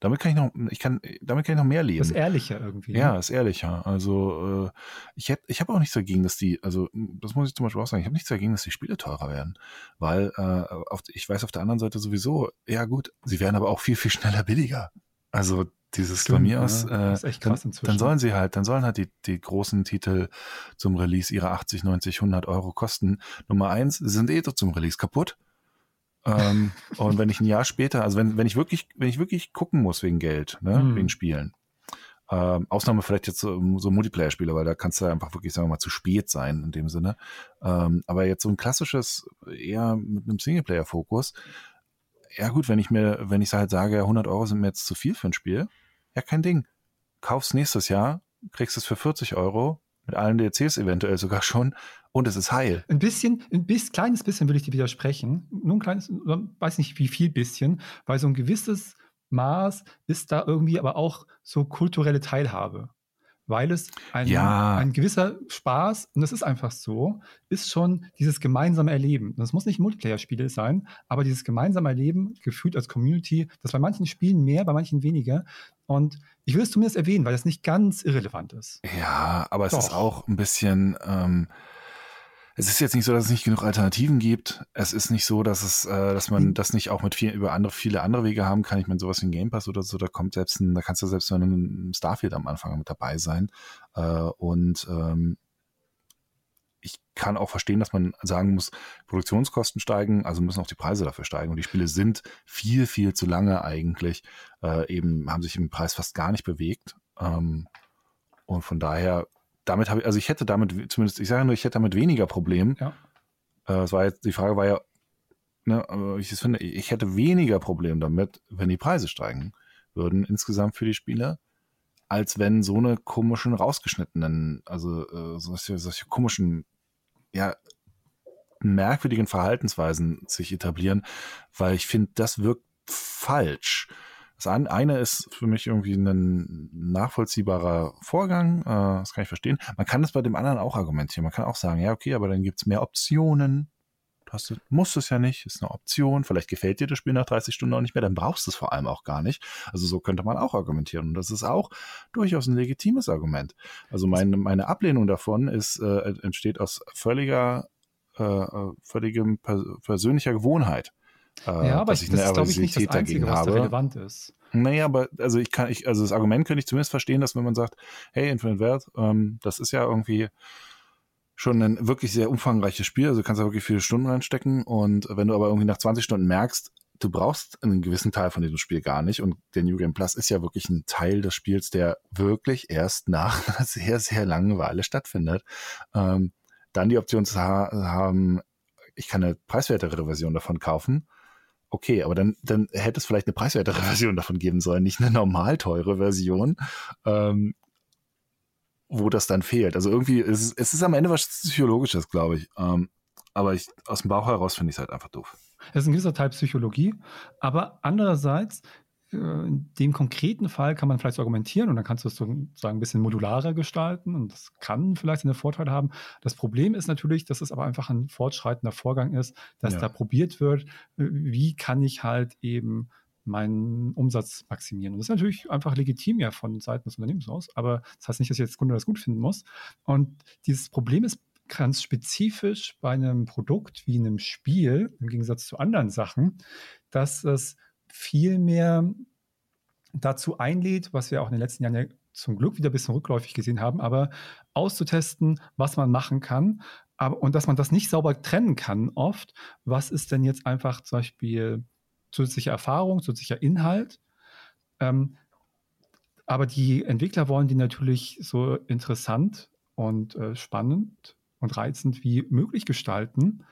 Damit kann ich noch, ich kann, damit kann ich noch mehr leben. Ist ehrlicher irgendwie. Ja, ne? ist ehrlicher. Also äh, ich hätte, ich habe auch nichts dagegen, dass die, also das muss ich zum Beispiel auch sagen, ich habe nichts dagegen, dass die Spiele teurer werden, weil äh, auf, ich weiß auf der anderen Seite sowieso, ja gut, sie werden aber auch viel viel schneller billiger. Also dieses Stimmt, von mir aus, ja, äh, dann, dann, sollen sie halt, dann sollen halt die, die großen Titel zum Release ihre 80, 90, 100 Euro kosten. Nummer eins, sie sind eh zum Release kaputt. ähm, *laughs* und wenn ich ein Jahr später, also wenn, wenn ich wirklich, wenn ich wirklich gucken muss wegen Geld, ne, hm. wegen Spielen, ähm, Ausnahme vielleicht jetzt so, so Multiplayer-Spiele, weil da kannst du einfach wirklich, sagen wir mal, zu spät sein in dem Sinne. Ähm, aber jetzt so ein klassisches, eher mit einem Singleplayer-Fokus, ja gut, wenn ich mir, wenn ich halt sage, 100 Euro sind mir jetzt zu viel für ein Spiel, ja kein Ding. Kauf's nächstes Jahr, kriegst es für 40 Euro, mit allen DLCs eventuell sogar schon, und es ist heil. Ein bisschen, ein bisschen, kleines bisschen würde ich dir widersprechen. Nur ein kleines, weiß nicht wie viel bisschen, weil so ein gewisses Maß ist da irgendwie aber auch so kulturelle Teilhabe weil es ein, ja. ein gewisser Spaß, und das ist einfach so, ist schon dieses gemeinsame Erleben. Das muss nicht Multiplayer-Spiele sein, aber dieses gemeinsame Erleben, gefühlt als Community, das bei manchen Spielen mehr, bei manchen weniger. Und ich will es zumindest erwähnen, weil das nicht ganz irrelevant ist. Ja, aber es Doch. ist auch ein bisschen. Ähm es ist jetzt nicht so, dass es nicht genug Alternativen gibt. Es ist nicht so, dass es, äh, dass man hm. das nicht auch mit viel, über andere, viele andere Wege haben kann. Ich meine, sowas wie ein Game Pass oder so, da kommt selbst ein, da kannst du selbst in einem Starfield am Anfang mit dabei sein. Äh, und ähm, ich kann auch verstehen, dass man sagen muss, Produktionskosten steigen, also müssen auch die Preise dafür steigen. Und die Spiele sind viel, viel zu lange eigentlich, äh, eben haben sich im Preis fast gar nicht bewegt. Ähm, und von daher damit habe ich, also ich hätte damit, zumindest, ich sage nur, ich hätte damit weniger Problem. Ja. Äh, es war jetzt, die Frage war ja, ne, ich finde, ich hätte weniger Problem damit, wenn die Preise steigen würden insgesamt für die Spieler, als wenn so eine komischen rausgeschnittenen, also äh, solche, solche komischen, ja, merkwürdigen Verhaltensweisen sich etablieren, weil ich finde, das wirkt falsch. Das eine ist für mich irgendwie ein nachvollziehbarer Vorgang, äh, das kann ich verstehen. Man kann das bei dem anderen auch argumentieren. Man kann auch sagen, ja, okay, aber dann gibt es mehr Optionen. Du hast, musst es ja nicht, ist eine Option. Vielleicht gefällt dir das Spiel nach 30 Stunden auch nicht mehr, dann brauchst du es vor allem auch gar nicht. Also so könnte man auch argumentieren. Und das ist auch durchaus ein legitimes Argument. Also meine, meine Ablehnung davon ist, äh, entsteht aus völliger, äh, äh völligem persönlicher Gewohnheit. Äh, ja, aber dass ich, das glaube ich nicht das Einzige, was da relevant ist. Naja, aber also ich kann, ich, also das Argument könnte ich zumindest verstehen, dass wenn man sagt, hey, Infinite Wert, ähm, das ist ja irgendwie schon ein wirklich sehr umfangreiches Spiel, also du kannst da wirklich viele Stunden reinstecken. Und wenn du aber irgendwie nach 20 Stunden merkst, du brauchst einen gewissen Teil von diesem Spiel gar nicht. Und der New Game Plus ist ja wirklich ein Teil des Spiels, der wirklich erst nach *laughs* einer sehr, sehr langen Weile stattfindet. Ähm, dann die Option zu ha haben, ich kann eine preiswertere Version davon kaufen okay, aber dann, dann hätte es vielleicht eine preiswertere *laughs* Version davon geben sollen, nicht eine normal teure Version, ähm, wo das dann fehlt. Also irgendwie, ist, es ist am Ende was Psychologisches, glaube ich. Ähm, aber ich, aus dem Bauch heraus finde ich es halt einfach doof. Es ist ein gewisser Teil Psychologie, aber andererseits in dem konkreten Fall kann man vielleicht so argumentieren und dann kannst du es sozusagen ein bisschen modularer gestalten und das kann vielleicht einen Vorteil haben. Das Problem ist natürlich, dass es aber einfach ein fortschreitender Vorgang ist, dass ja. da probiert wird, äh, wie kann ich halt eben meinen Umsatz maximieren. Und das ist natürlich einfach legitim ja von Seiten des Unternehmens aus, aber das heißt nicht, dass jetzt Kunde das gut finden muss. Und dieses Problem ist ganz spezifisch bei einem Produkt wie einem Spiel, im Gegensatz zu anderen Sachen, dass es viel mehr dazu einlädt, was wir auch in den letzten Jahren ja zum Glück wieder ein bisschen rückläufig gesehen haben, aber auszutesten, was man machen kann. Aber, und dass man das nicht sauber trennen kann oft. Was ist denn jetzt einfach zum Beispiel zusätzliche Erfahrung, zusätzlicher Inhalt? Ähm, aber die Entwickler wollen die natürlich so interessant und äh, spannend und reizend wie möglich gestalten.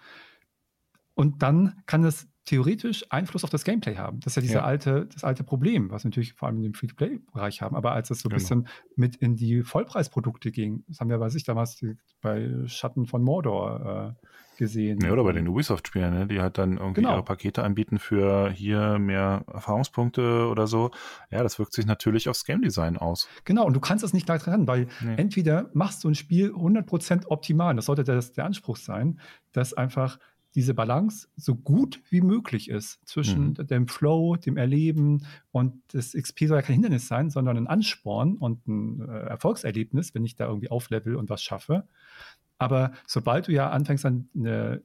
Und dann kann es theoretisch Einfluss auf das Gameplay haben. Das ist ja, diese Ja. alte, das alte Problem, was wir natürlich vor allem in dem Free-to-Play-Bereich haben. Aber als es so ein Genau. bisschen mit in die Vollpreisprodukte ging, das haben wir, weiß ich, damals bei Schatten von Mordor äh, gesehen. Ja, oder bei den Ubisoft-Spielen, ne, die halt dann irgendwie Genau. ihre Pakete anbieten für hier mehr Erfahrungspunkte oder so. Ja, das wirkt sich natürlich aufs Game Design aus. Genau, und du kannst das nicht gleich dran, weil Nee. entweder machst du ein Spiel 100% optimal, das sollte das, der Anspruch sein, dass einfach diese Balance so gut wie möglich ist zwischen Mhm. dem Flow, dem Erleben und das XP soll ja kein Hindernis sein, sondern ein Ansporn und ein äh, Erfolgserlebnis, wenn ich da irgendwie auflevel und was schaffe. Aber sobald du ja anfängst, eine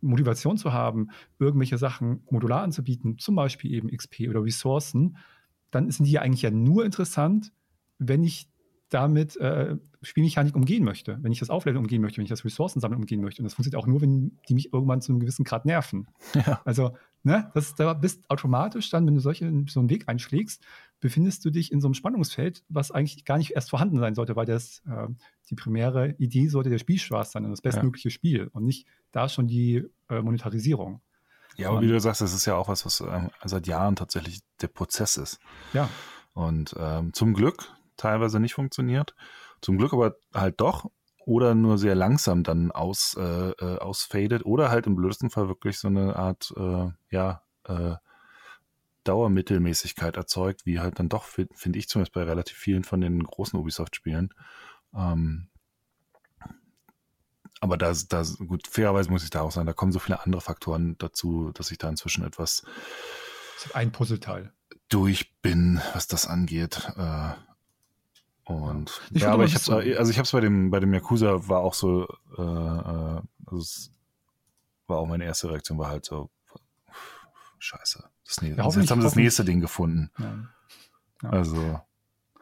Motivation zu haben, irgendwelche Sachen modular anzubieten, zum Beispiel eben XP oder Ressourcen, dann sind die ja eigentlich ja nur interessant, wenn ich damit äh, Spielmechanik umgehen möchte, wenn ich das Aufleveln umgehen möchte, wenn ich das Ressourcensammeln umgehen möchte. Und das funktioniert auch nur, wenn die mich irgendwann zu einem gewissen Grad nerven. Ja. Also, ne, das, da bist automatisch dann, wenn du solche, so einen Weg einschlägst, befindest du dich in so einem Spannungsfeld, was eigentlich gar nicht erst vorhanden sein sollte, weil das, äh, die primäre Idee sollte der Spielspaß sein und das bestmögliche Spiel und nicht da schon die äh, Monetarisierung. Ja, aber wie du sagst, das ist ja auch was, was ähm, seit Jahren tatsächlich der Prozess ist. Ja, Und ähm, zum Glück teilweise nicht funktioniert. Zum Glück aber halt doch. Oder nur sehr langsam dann aus, äh, äh, ausfadet. Oder halt im blödesten Fall wirklich so eine Art, äh, ja, äh, Dauermittelmäßigkeit erzeugt, wie halt dann doch, finde find ich zumindest bei relativ vielen von den großen Ubisoft-Spielen. Ähm, aber da, da, gut, fairerweise muss ich da auch sagen, da kommen so viele andere Faktoren dazu, dass ich da inzwischen etwas das ist ein Puzzleteil. durch bin, was das angeht. Äh, und Ich ja, aber ich hab's, also ich hab's bei dem, bei dem Yakuza war auch so, äh, äh, also es war auch meine erste Reaktion, war halt so, scheiße. Das Ja, jetzt hoffentlich- haben sie das nächste Ding gefunden. Ja. Ja. Also,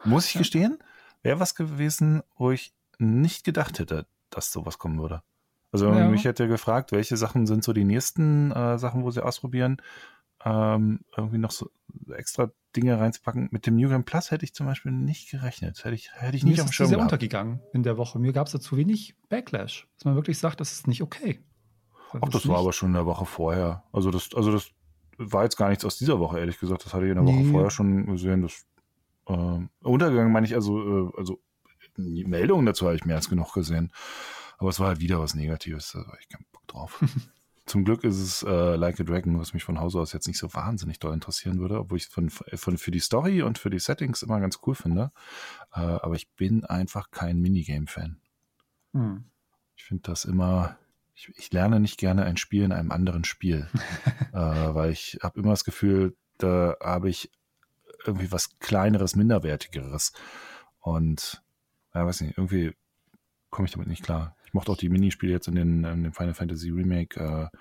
muss ich gestehen, wäre was gewesen, wo ich nicht gedacht hätte, dass sowas kommen würde. Also, wenn man mich hätte gefragt, welche Sachen sind so die nächsten äh, Sachen, wo sie ausprobieren, ähm, irgendwie noch so extra Dinge reinzupacken. Mit dem New Game Plus hätte ich zum Beispiel nicht gerechnet. Hätte ich, hätte ich Mir nicht ist auf dem Schirm sehr gehabt. untergegangen in der Woche. Mir gab es da zu wenig Backlash, dass man wirklich sagt, das ist nicht okay. Ach, das ist war aber schon in der Woche vorher. Also das, also das war jetzt gar nichts aus dieser Woche, ehrlich gesagt. Das hatte ich in der Woche Nee. vorher schon gesehen. Das äh, untergegangen meine ich, also, äh, also Meldungen dazu habe ich mehr als genug gesehen. Aber es war halt wieder was Negatives, da war ich keinen Bock drauf. *laughs* Zum Glück ist es äh, Like a Dragon, was mich von Hause aus jetzt nicht so wahnsinnig doll interessieren würde, obwohl ich von, von für die Story und für die Settings immer ganz cool finde. Äh, aber ich bin einfach kein Minigame-Fan. Hm. Ich finde das immer, ich, ich lerne nicht gerne ein Spiel in einem anderen Spiel, *laughs* äh, weil ich habe immer das Gefühl, da habe ich irgendwie was Kleineres, Minderwertigeres. Und, ja, weiß nicht, irgendwie komme ich damit nicht klar. Ich mochte auch die Minispiele jetzt in den, in dem Final Fantasy Remake äh,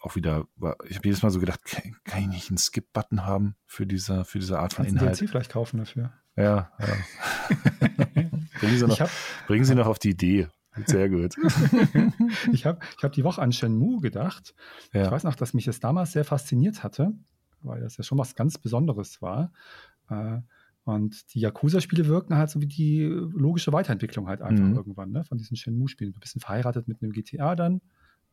auch wieder, ich habe jedes Mal so gedacht, kann, kann ich nicht einen Skip-Button haben für diese, für diese Art von Kannst Inhalt? DLC vielleicht kaufen dafür? Ja, ja. *laughs* bringen, Sie noch, habe bringen Sie noch auf die Idee. Sehr gut. *laughs* ich hab, ich hab die Woche an Shenmue gedacht. Ja. Ich weiß noch, dass mich das damals sehr fasziniert hatte, weil das ja schon was ganz Besonderes war. Äh, Und die Yakuza-Spiele wirken halt so wie die logische Weiterentwicklung halt einfach Mhm. irgendwann, ne? Von diesen Shenmue-Spielen. Ein bisschen verheiratet mit einem GTA dann,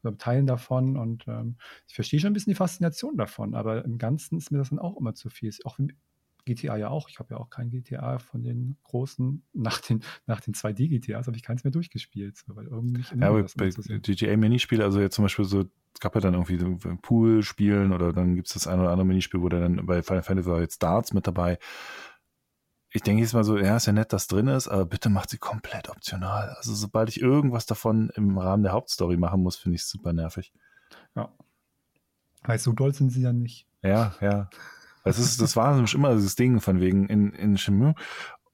oder Teilen davon. Und ähm, ich verstehe schon ein bisschen die Faszination davon, aber im Ganzen ist mir das dann auch immer zu viel. Auch wenn GTA ja auch. Ich habe ja auch kein GTA von den großen, *laughs* nach den, nach den 2D-GTAs habe ich keins mehr durchgespielt. So, weil irgendwie Ja, aber bei. GTA-Minispiele, also jetzt zum Beispiel so, es gab ja dann irgendwie so Pool-Spielen oder dann gibt es das eine oder andere Minispiel, wo dann bei Final Fantasy war jetzt Darts mit dabei. Ich denke jetzt mal so, ja, ist ja nett, dass drin ist, aber bitte macht sie komplett optional. Also sobald ich irgendwas davon im Rahmen der Hauptstory machen muss, finde ich es super nervig. Ja. Weil so doll sind sie ja nicht. Ja, ja. Das ist, das war nämlich immer dieses Ding von wegen in, in Shenmue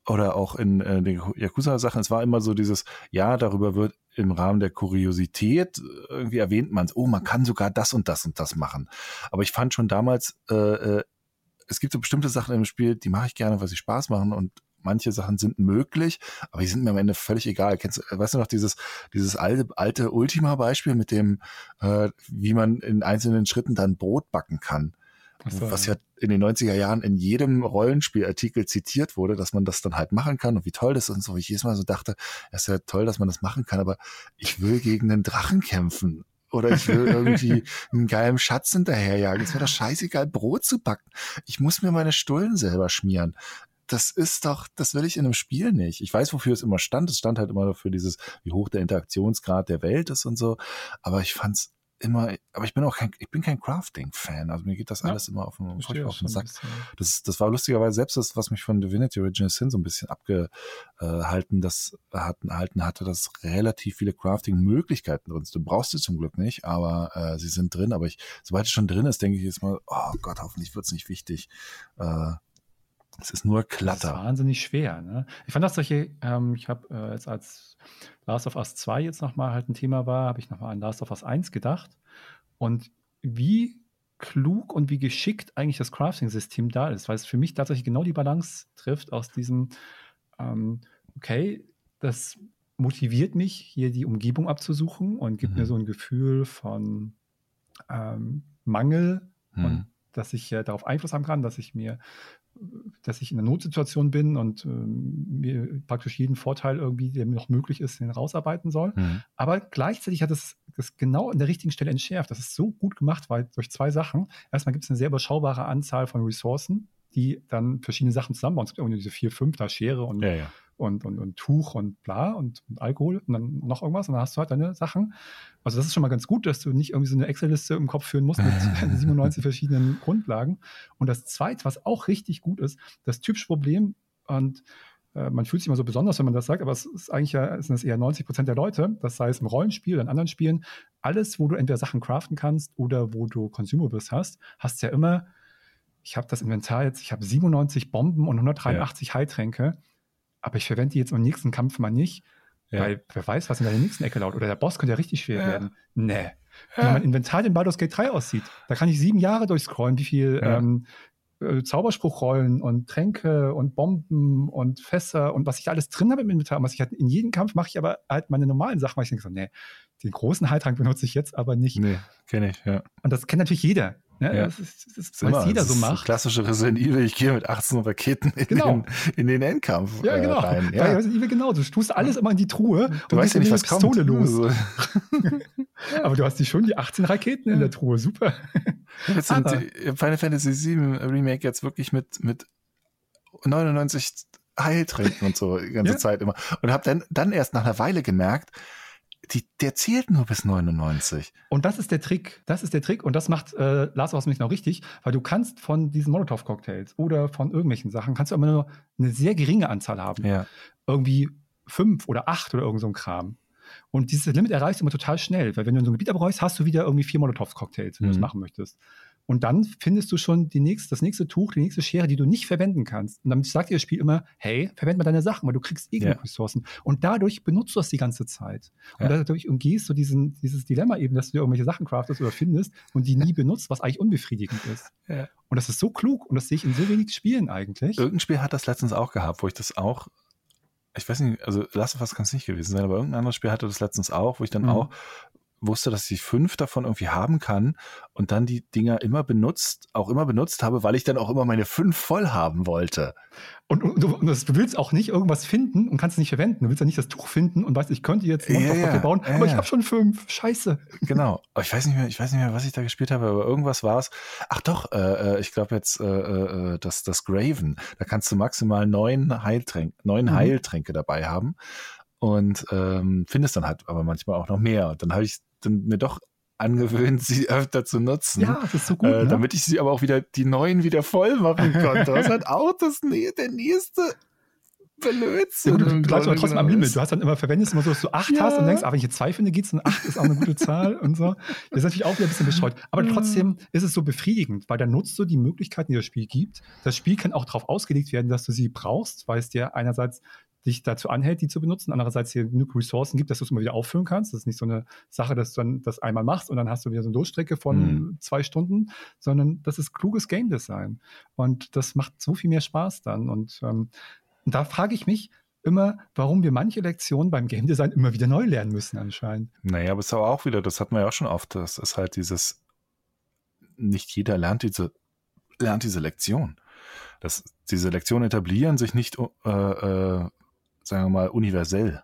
oder auch in äh, den Yakuza-Sachen. Es war immer so dieses, ja, darüber wird im Rahmen der Kuriosität irgendwie erwähnt man oh, man kann sogar das und das und das machen. Aber ich fand schon damals, äh, äh, es gibt so bestimmte Sachen im Spiel, die mache ich gerne, weil sie Spaß machen und manche Sachen sind möglich, aber die sind mir am Ende völlig egal. Kennst, du- weißt du noch dieses, dieses alte, alte Ultima-Beispiel mit dem, äh, wie man in einzelnen Schritten dann Brot backen kann? So, was ja in den 90er Jahren in jedem Rollenspielartikel zitiert wurde, dass man das dann halt machen kann und wie toll das ist und so. Ich jedes Mal so dachte, es ist ja toll, dass man das machen kann, aber ich will gegen einen Drachen kämpfen oder ich will irgendwie *laughs* einen geilen Schatz hinterherjagen. Es wäre doch scheißegal, Brot zu backen. Ich muss mir meine Stullen selber schmieren das ist doch, das will ich in einem Spiel nicht. Ich weiß, wofür es immer stand. Es stand halt immer für dieses, wie hoch der Interaktionsgrad der Welt ist und so. Aber ich fand's immer, aber ich bin auch kein, ich bin kein Crafting-Fan. Also mir geht das ja, alles immer auf den, auf den Sack. Das, das war lustigerweise selbst das, was mich von Divinity Original Sin so ein bisschen abgehalten, das hatten, halten hatte, dass relativ viele Crafting-Möglichkeiten drin sind. Du brauchst sie zum Glück nicht, aber äh, sie sind drin. Aber ich, sobald es schon drin ist, denke ich jetzt mal, oh Gott, hoffentlich wird's nicht wichtig. Äh, es ist nur Klatter. Das ist wahnsinnig schwer. Ne? Ich fand das solche, ähm, ich habe äh, jetzt als Last of Us 2 jetzt nochmal halt ein Thema war, habe ich nochmal an Last of Us 1 gedacht. Und wie klug und wie geschickt eigentlich das Crafting-System da ist, weil es für mich tatsächlich genau die Balance trifft aus diesem, ähm, okay, das motiviert mich, hier die Umgebung abzusuchen und gibt mhm. mir so ein Gefühl von ähm, Mangel mhm. und dass ich äh, darauf Einfluss haben kann, dass ich mir dass ich in einer Notsituation bin und ähm, mir praktisch jeden Vorteil irgendwie, der mir noch möglich ist, den rausarbeiten soll. Mhm. Aber gleichzeitig hat es das genau an der richtigen Stelle entschärft. Das ist so gut gemacht, weil durch zwei Sachen. Erstmal gibt es eine sehr überschaubare Anzahl von Ressourcen, die dann verschiedene Sachen zusammenbauen. Es gibt irgendwie diese vier, fünf, da Schere und ja, ja und, und, und Tuch und bla und, und, Alkohol und dann noch irgendwas und dann hast du halt deine Sachen. Also das ist schon mal ganz gut, dass du nicht irgendwie so eine Excel-Liste im Kopf führen musst mit *laughs* 97 verschiedenen Grundlagen. Und das Zweite, was auch richtig gut ist, das typische Problem und äh, man fühlt sich immer so besonders, wenn man das sagt, aber es ist eigentlich ja, sind es eher 90 Prozent der Leute, das sei es im Rollenspiel oder in anderen Spielen, alles, wo du entweder Sachen craften kannst oder wo du Consumables hast, hast ja immer, ich habe das Inventar jetzt, ich habe 97 Bomben und 183 ja. Heiltränke aber ich verwende die jetzt im nächsten Kampf mal nicht, ja. weil wer weiß, was in der nächsten Ecke laut. Oder der Boss könnte ja richtig schwer ja. werden. Nee. Wie mein Inventar in Baldur's Gate 3 aussieht, da kann ich sieben Jahre durchscrollen, wie viel ähm, äh, Zauberspruchrollen und Tränke und Bomben und Fässer und was ich alles drin habe im Inventar. Was ich halt in jedem Kampf mache ich aber halt meine normalen Sachen, weil ich denke so, nee, den großen Heiltrank benutze ich jetzt aber nicht. Nee, kenne ich, ja. Und das kennt natürlich jeder. Ja, ja. Das ist, das ist, weil jeder so macht. Klassische Resident Evil, ich gehe mit 18 Raketen in, genau. den, in den Endkampf ja, genau. Äh, rein. Ja. Bei Resident Evil genau, du tust alles immer in die Truhe du und weißt ja nicht, was Pistole kommt. *laughs* los. *laughs* Aber du hast die schon die 18 Raketen in der Truhe, super. Jetzt sind Final Fantasy VII Remake jetzt wirklich mit, mit 99 Heiltränken und so die ganze Zeit immer. Und habe dann, dann erst nach einer Weile gemerkt, die, der zählt nur bis 99. Und das ist der Trick. Das ist der Trick. Und das macht äh, Last of Us mich noch richtig, weil du kannst von diesen Molotow-Cocktails oder von irgendwelchen Sachen, kannst du immer nur eine sehr geringe Anzahl haben. Ja. Irgendwie fünf oder acht oder irgend so ein Kram. Und dieses Limit erreichst du immer total schnell, weil wenn du in so ein Gebiet abräumst, hast du wieder irgendwie vier Molotow-Cocktails, wenn mhm. du das machen möchtest. Und dann findest du schon die nächste, das nächste Tuch, die nächste Schere, die du nicht verwenden kannst. Und damit sagt dir das Spiel immer, hey, verwende mal deine Sachen, weil du kriegst eh genug ja. Ressourcen. Und dadurch benutzt du das die ganze Zeit. Und ja. dadurch umgehst du diesen, dieses Dilemma eben, dass du dir irgendwelche Sachen craftest oder findest und die nie benutzt, was eigentlich unbefriedigend ist. Ja. Und das ist so klug und das sehe ich in so wenig Spielen eigentlich. Irgendein Spiel hat das letztens auch gehabt, wo ich das auch ich weiß nicht, also Last of Us kann es nicht gewesen sein, aber irgendein anderes Spiel hatte das letztens auch, wo ich dann mhm. auch wusste, dass ich fünf davon irgendwie haben kann und dann die Dinger immer benutzt, auch immer benutzt habe, weil ich dann auch immer meine fünf voll haben wollte. Und, und, du, und du willst auch nicht irgendwas finden und kannst es nicht verwenden. Du willst ja nicht das Tuch finden und weißt, ich könnte jetzt ja, ja, bauen, ja, aber ich habe schon fünf. Scheiße. *laughs* Genau. Ich weiß nicht mehr, ich weiß nicht mehr, was ich da gespielt habe, aber irgendwas war es. Ach doch, äh, äh ich glaube jetzt äh, äh, das, das Graven. Da kannst du maximal neun Heiltränke, neun mhm. Heiltränke dabei haben und ähm, findest dann halt aber manchmal auch noch mehr. Und dann habe ich dann mir doch angewöhnt, sie öfter zu nutzen. Ja, das ist so gut. Äh, ne? Damit ich sie aber auch wieder, die neuen wieder voll machen konnte. Was halt auch das, der nächste Blödsinn. Ja, du, du bleibst aber trotzdem am Limit. Du hast dann immer, verwendest immer so, dass du acht ja. hast und denkst, ah, wenn ich jetzt zwei finde, geht's und acht ist auch eine gute Zahl und so. Das ist natürlich auch wieder ein bisschen bescheuert. Aber ja. trotzdem ist es so befriedigend, weil dann nutzt du die Möglichkeiten, die das Spiel gibt. Das Spiel kann auch darauf ausgelegt werden, dass du sie brauchst, weil es dir einerseits dich dazu anhält, die zu benutzen. Andererseits hier genug Ressourcen gibt, dass du es immer wieder auffüllen kannst. Das ist nicht so eine Sache, dass du dann das einmal machst und dann hast du wieder so eine Durchstrecke von mhm. zwei Stunden, sondern das ist kluges Game Design. Und das macht so viel mehr Spaß dann. Und, ähm, da frage ich mich, immer, warum wir manche Lektionen beim Game Design immer wieder neu lernen müssen anscheinend. Naja, aber es ist aber auch wieder, das hat man ja auch schon oft, das ist halt dieses, nicht jeder lernt diese, lernt diese Lektion. Das, diese Lektionen etablieren sich nicht äh, äh, sagen wir mal, universell.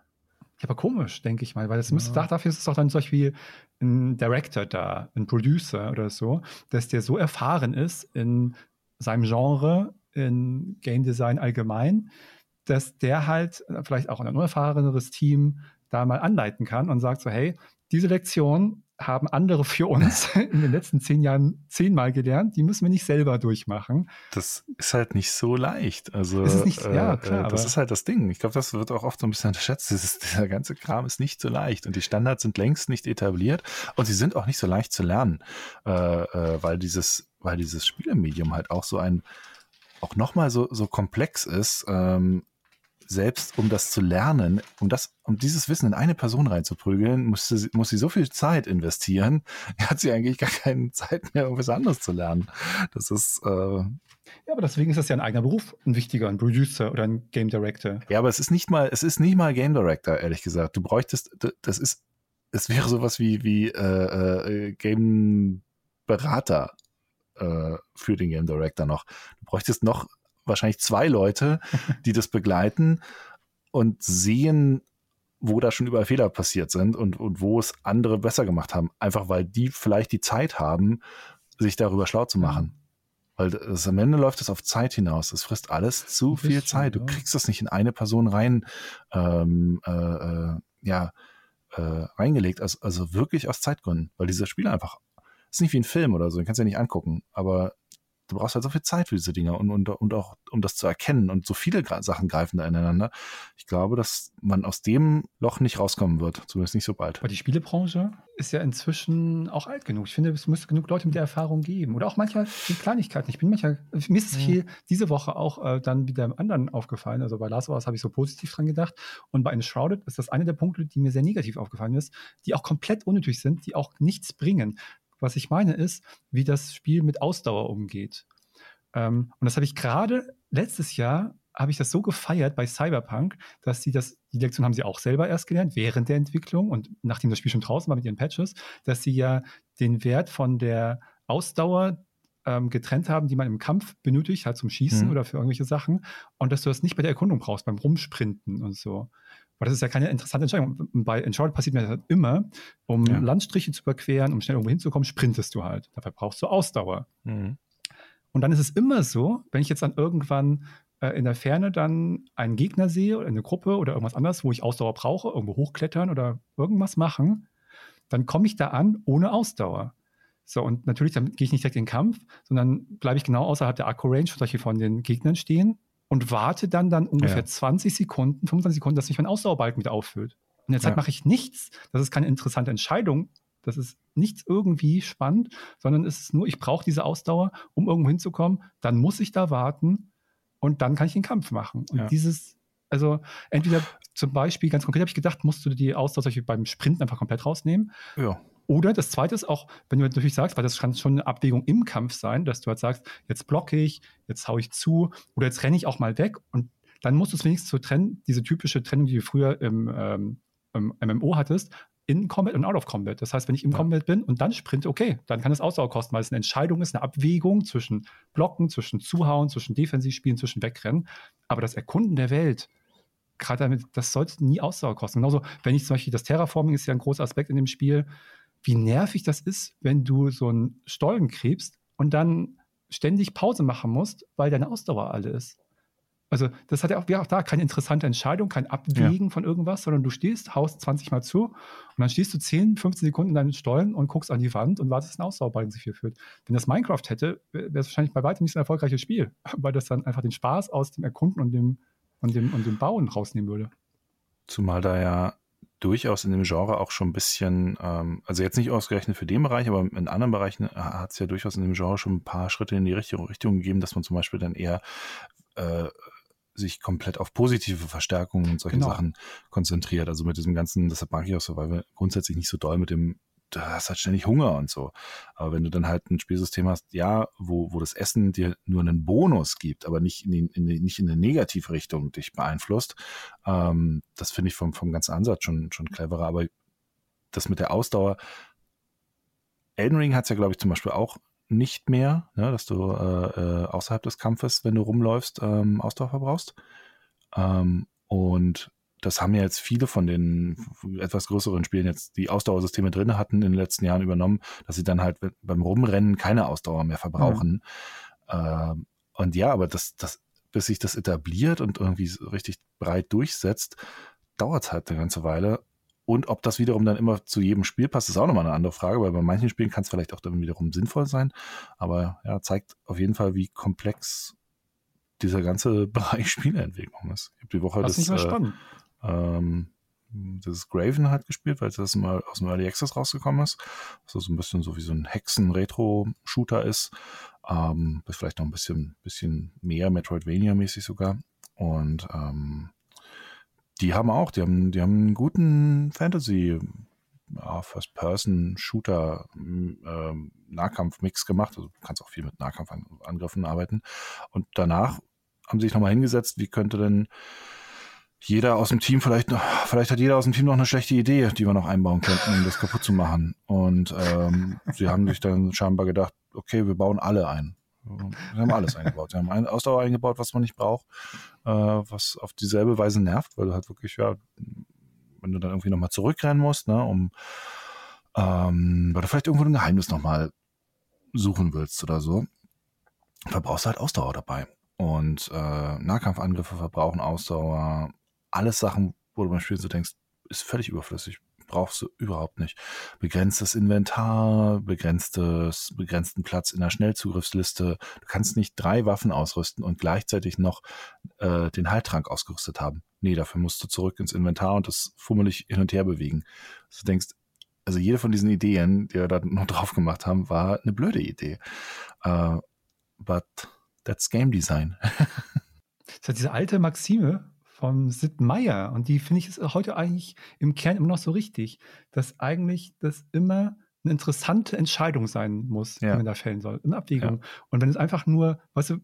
Ja, aber komisch, denke ich mal, weil das ja. müsste, dafür ist es doch dann zum Beispiel ein Director da, ein Producer oder so, dass der so erfahren ist in seinem Genre, in Game Design allgemein, dass der halt vielleicht auch ein unerfahreneres Team da mal anleiten kann und sagt so, hey, diese Lektion haben andere für uns *laughs* in den letzten zehn Jahren zehnmal gelernt. Die müssen wir nicht selber durchmachen. Das ist halt nicht so leicht. Also, ist nicht, äh, ja, klar, das ist halt das Ding. Ich glaube, das wird auch oft so ein bisschen unterschätzt. Dieses, dieser ganze Kram ist nicht so leicht und die Standards sind längst nicht etabliert und sie sind auch nicht so leicht zu lernen, äh, äh, weil dieses, weil dieses Spielemedium halt auch so ein auch nochmal so, so komplex ist, ähm, selbst um das zu lernen, um das, um dieses Wissen in eine Person reinzuprügeln, muss sie, muss sie so viel Zeit investieren, *laughs* hat sie eigentlich gar keine Zeit mehr, irgendwas anderes zu lernen. Das ist, äh, ja, aber deswegen ist das ja ein eigener Beruf, ein wichtiger, ein Producer oder ein Game Director. Ja, aber es ist nicht mal, es ist nicht mal Game Director, ehrlich gesagt. Du bräuchtest, das ist, es wäre sowas wie, wie äh, äh, Game Berater äh, für den Game Director noch. Du bräuchtest noch wahrscheinlich zwei Leute, *laughs* die das begleiten und sehen, wo da schon überall Fehler passiert sind und, und wo es andere besser gemacht haben. Einfach weil die vielleicht die Zeit haben, sich darüber schlau zu machen. Weil das, am Ende läuft es auf Zeit hinaus. Es frisst alles zu viel Zeit. Du kriegst das nicht in eine Person rein, ähm, äh, äh, ja, äh, reingelegt. Also, also wirklich aus Zeitgründen. Weil dieser Spiel einfach, ist nicht wie ein Film oder so, den kannst du ja nicht angucken. Aber du brauchst halt so viel Zeit für diese Dinge und, und, und auch, um das zu erkennen. Und so viele Sachen greifen da ineinander. Ich glaube, dass man aus dem Loch nicht rauskommen wird, zumindest nicht so bald. Aber die Spielebranche ist ja inzwischen auch alt genug. Ich finde, es müsste genug Leute mit der Erfahrung geben. Oder auch manchmal die Kleinigkeiten. Ich bin manchmal, mir ist es mhm. diese Woche auch äh, dann wieder im anderen aufgefallen. Also bei Last of Us habe ich so positiv dran gedacht. Und bei Enshrouded ist das eine der Punkte, die mir sehr negativ aufgefallen ist, die auch komplett unnötig sind, die auch nichts bringen. Was ich meine ist, wie das Spiel mit Ausdauer umgeht. Ähm, und das habe ich gerade letztes Jahr habe ich das so gefeiert bei Cyberpunk, dass sie das, die Lektion haben sie auch selber erst gelernt, während der Entwicklung und nachdem das Spiel schon draußen war mit ihren Patches, dass sie ja den Wert von der Ausdauer ähm, getrennt haben, die man im Kampf benötigt, halt zum Schießen mhm. oder für irgendwelche Sachen. Und dass du das nicht bei der Erkundung brauchst, beim Rumsprinten und so. Aber das ist ja keine interessante Entscheidung. Bei Enshrouded passiert mir das halt immer, um ja. Landstriche zu überqueren, um schnell irgendwo hinzukommen, sprintest du halt. Dafür brauchst du Ausdauer. Mhm. Und dann ist es immer so, wenn ich jetzt dann irgendwann äh, in der Ferne dann einen Gegner sehe oder eine Gruppe oder irgendwas anderes, wo ich Ausdauer brauche, irgendwo hochklettern oder irgendwas machen, dann komme ich da an ohne Ausdauer. So, und natürlich, dann gehe ich nicht direkt in den Kampf, sondern bleibe ich genau außerhalb der Akku-Range, solche von den Gegnern stehen und warte dann dann ungefähr ja. 20 Sekunden, 25 Sekunden, dass sich mein Ausdauerbalken wieder auffüllt. In der Zeit ja. mache ich nichts. Das ist keine interessante Entscheidung. Das ist nichts irgendwie spannend, sondern es ist nur, ich brauche diese Ausdauer, um irgendwo hinzukommen. Dann muss ich da warten und dann kann ich den Kampf machen. Und ja. dieses, also entweder zum Beispiel, ganz konkret habe ich gedacht, musst du die Ausdauer beim Sprinten einfach komplett rausnehmen. Ja. Oder das zweite ist auch, wenn du natürlich sagst, weil das kann schon eine Abwägung im Kampf sein, dass du halt sagst, jetzt blocke ich, jetzt haue ich zu oder jetzt renne ich auch mal weg und dann musst du es wenigstens so trennen, diese typische Trennung, die du früher im, ähm, im MMO hattest, in Combat und out of Combat. Das heißt, wenn ich im ja. Combat bin und dann sprinte, okay, dann kann es Ausdauer kosten, weil es eine Entscheidung ist, eine Abwägung zwischen Blocken, zwischen Zuhauen, zwischen Defensivspielen, zwischen Wegrennen. Aber das Erkunden der Welt, gerade damit, das sollte nie Ausdauer kosten. Genauso, wenn ich zum Beispiel das Terraforming ist ja ein großer Aspekt in dem Spiel, wie nervig das ist, wenn du so einen Stollen krebst und dann ständig Pause machen musst, weil deine Ausdauer alle ist. Also, das hat ja auch, ja auch da keine interessante Entscheidung, kein Abwägen ja. von irgendwas, sondern du stehst, haust 20 Mal zu und dann stehst du 10, 15 Sekunden in deinen Stollen und guckst an die Wand und wartest, dass ein Ausdauerbalken sich hier führt. Wenn das Minecraft hätte, wäre es wahrscheinlich bei weitem nicht so ein erfolgreiches Spiel, *laughs* weil das dann einfach den Spaß aus dem Erkunden und dem, und dem, und dem Bauen rausnehmen würde. Zumal da ja durchaus in dem Genre auch schon ein bisschen, ähm, also jetzt nicht ausgerechnet für den Bereich, aber in anderen Bereichen hat es ja durchaus in dem Genre schon ein paar Schritte in die richtige Richtung gegeben, dass man zum Beispiel dann eher äh, sich komplett auf positive Verstärkungen und solche genau. Sachen konzentriert. Also mit diesem ganzen, deshalb mag ich auch Survival grundsätzlich nicht so doll mit dem, du hast halt ständig Hunger und so. Aber wenn du dann halt ein Spielsystem hast, ja, wo, wo das Essen dir nur einen Bonus gibt, aber nicht in, die, in die, nicht in eine negative Richtung dich beeinflusst, ähm, das finde ich vom, vom ganzen Ansatz schon, schon cleverer. Aber das mit der Ausdauer, Elden Ring hat es ja, glaube ich, zum Beispiel auch nicht mehr, ne, dass du äh, äh, außerhalb des Kampfes, wenn du rumläufst, ähm, Ausdauer verbrauchst. Ähm, und das haben ja jetzt viele von den etwas größeren Spielen jetzt die Ausdauersysteme drin hatten in den letzten Jahren übernommen, dass sie dann halt beim Rumrennen keine Ausdauer mehr verbrauchen. Mhm. Äh, und ja, aber das, das, bis sich das etabliert und irgendwie richtig breit durchsetzt, dauert es halt eine ganze Weile. Und ob das wiederum dann immer zu jedem Spiel passt, ist auch nochmal eine andere Frage, weil bei manchen Spielen kann es vielleicht auch dann wiederum sinnvoll sein. Aber ja, zeigt auf jeden Fall, wie komplex dieser ganze *laughs* Bereich Spieleentwicklung ist. Ich habe die Woche das, das äh, ähm, das Graven halt gespielt, weil das mal aus dem Early Access rausgekommen ist. Was so ein bisschen so wie so ein Hexen-Retro-Shooter ist. Ähm, vielleicht noch ein bisschen, bisschen mehr Metroidvania-mäßig sogar. Und ähm, die haben auch, die haben, die haben einen guten Fantasy ja, First-Person-Shooter ähm, gemacht. Also du kannst auch viel mit Nahkampfangriffen arbeiten. Und danach haben sie sich nochmal hingesetzt, wie könnte denn jeder aus dem Team vielleicht noch, vielleicht hat jeder aus dem Team noch eine schlechte Idee, die wir noch einbauen könnten, um das kaputt zu machen. Und ähm, sie haben sich dann scheinbar gedacht, okay, wir bauen alle ein. Sie haben alles eingebaut. Sie haben ein Ausdauer eingebaut, was man nicht braucht, äh, was auf dieselbe Weise nervt, weil du halt wirklich, ja, wenn du dann irgendwie nochmal zurückrennen musst, ne, um ähm, weil du vielleicht irgendwo ein Geheimnis nochmal suchen willst oder so, verbrauchst du halt Ausdauer dabei. Und äh, Nahkampfangriffe verbrauchen Ausdauer, alles Sachen, wo du beim Spiel so denkst, ist völlig überflüssig. Brauchst du überhaupt nicht. Begrenztes Inventar, begrenztes, begrenzten Platz in der Schnellzugriffsliste. Du kannst nicht drei Waffen ausrüsten und gleichzeitig noch äh, den Heiltrank ausgerüstet haben. Nee, dafür musst du zurück ins Inventar und das fummelig hin und her bewegen. Du denkst, also jede von diesen Ideen, die wir da noch drauf gemacht haben, war eine blöde Idee. Uh, but that's Game Design. *laughs* das hat diese alte Maxime von Sid Meier und die finde ich ist heute eigentlich im Kern immer noch so richtig, dass eigentlich das immer eine interessante Entscheidung sein muss, ja. die man da fällen soll, in Abwägung. Ja. Und wenn es einfach nur, weißt du,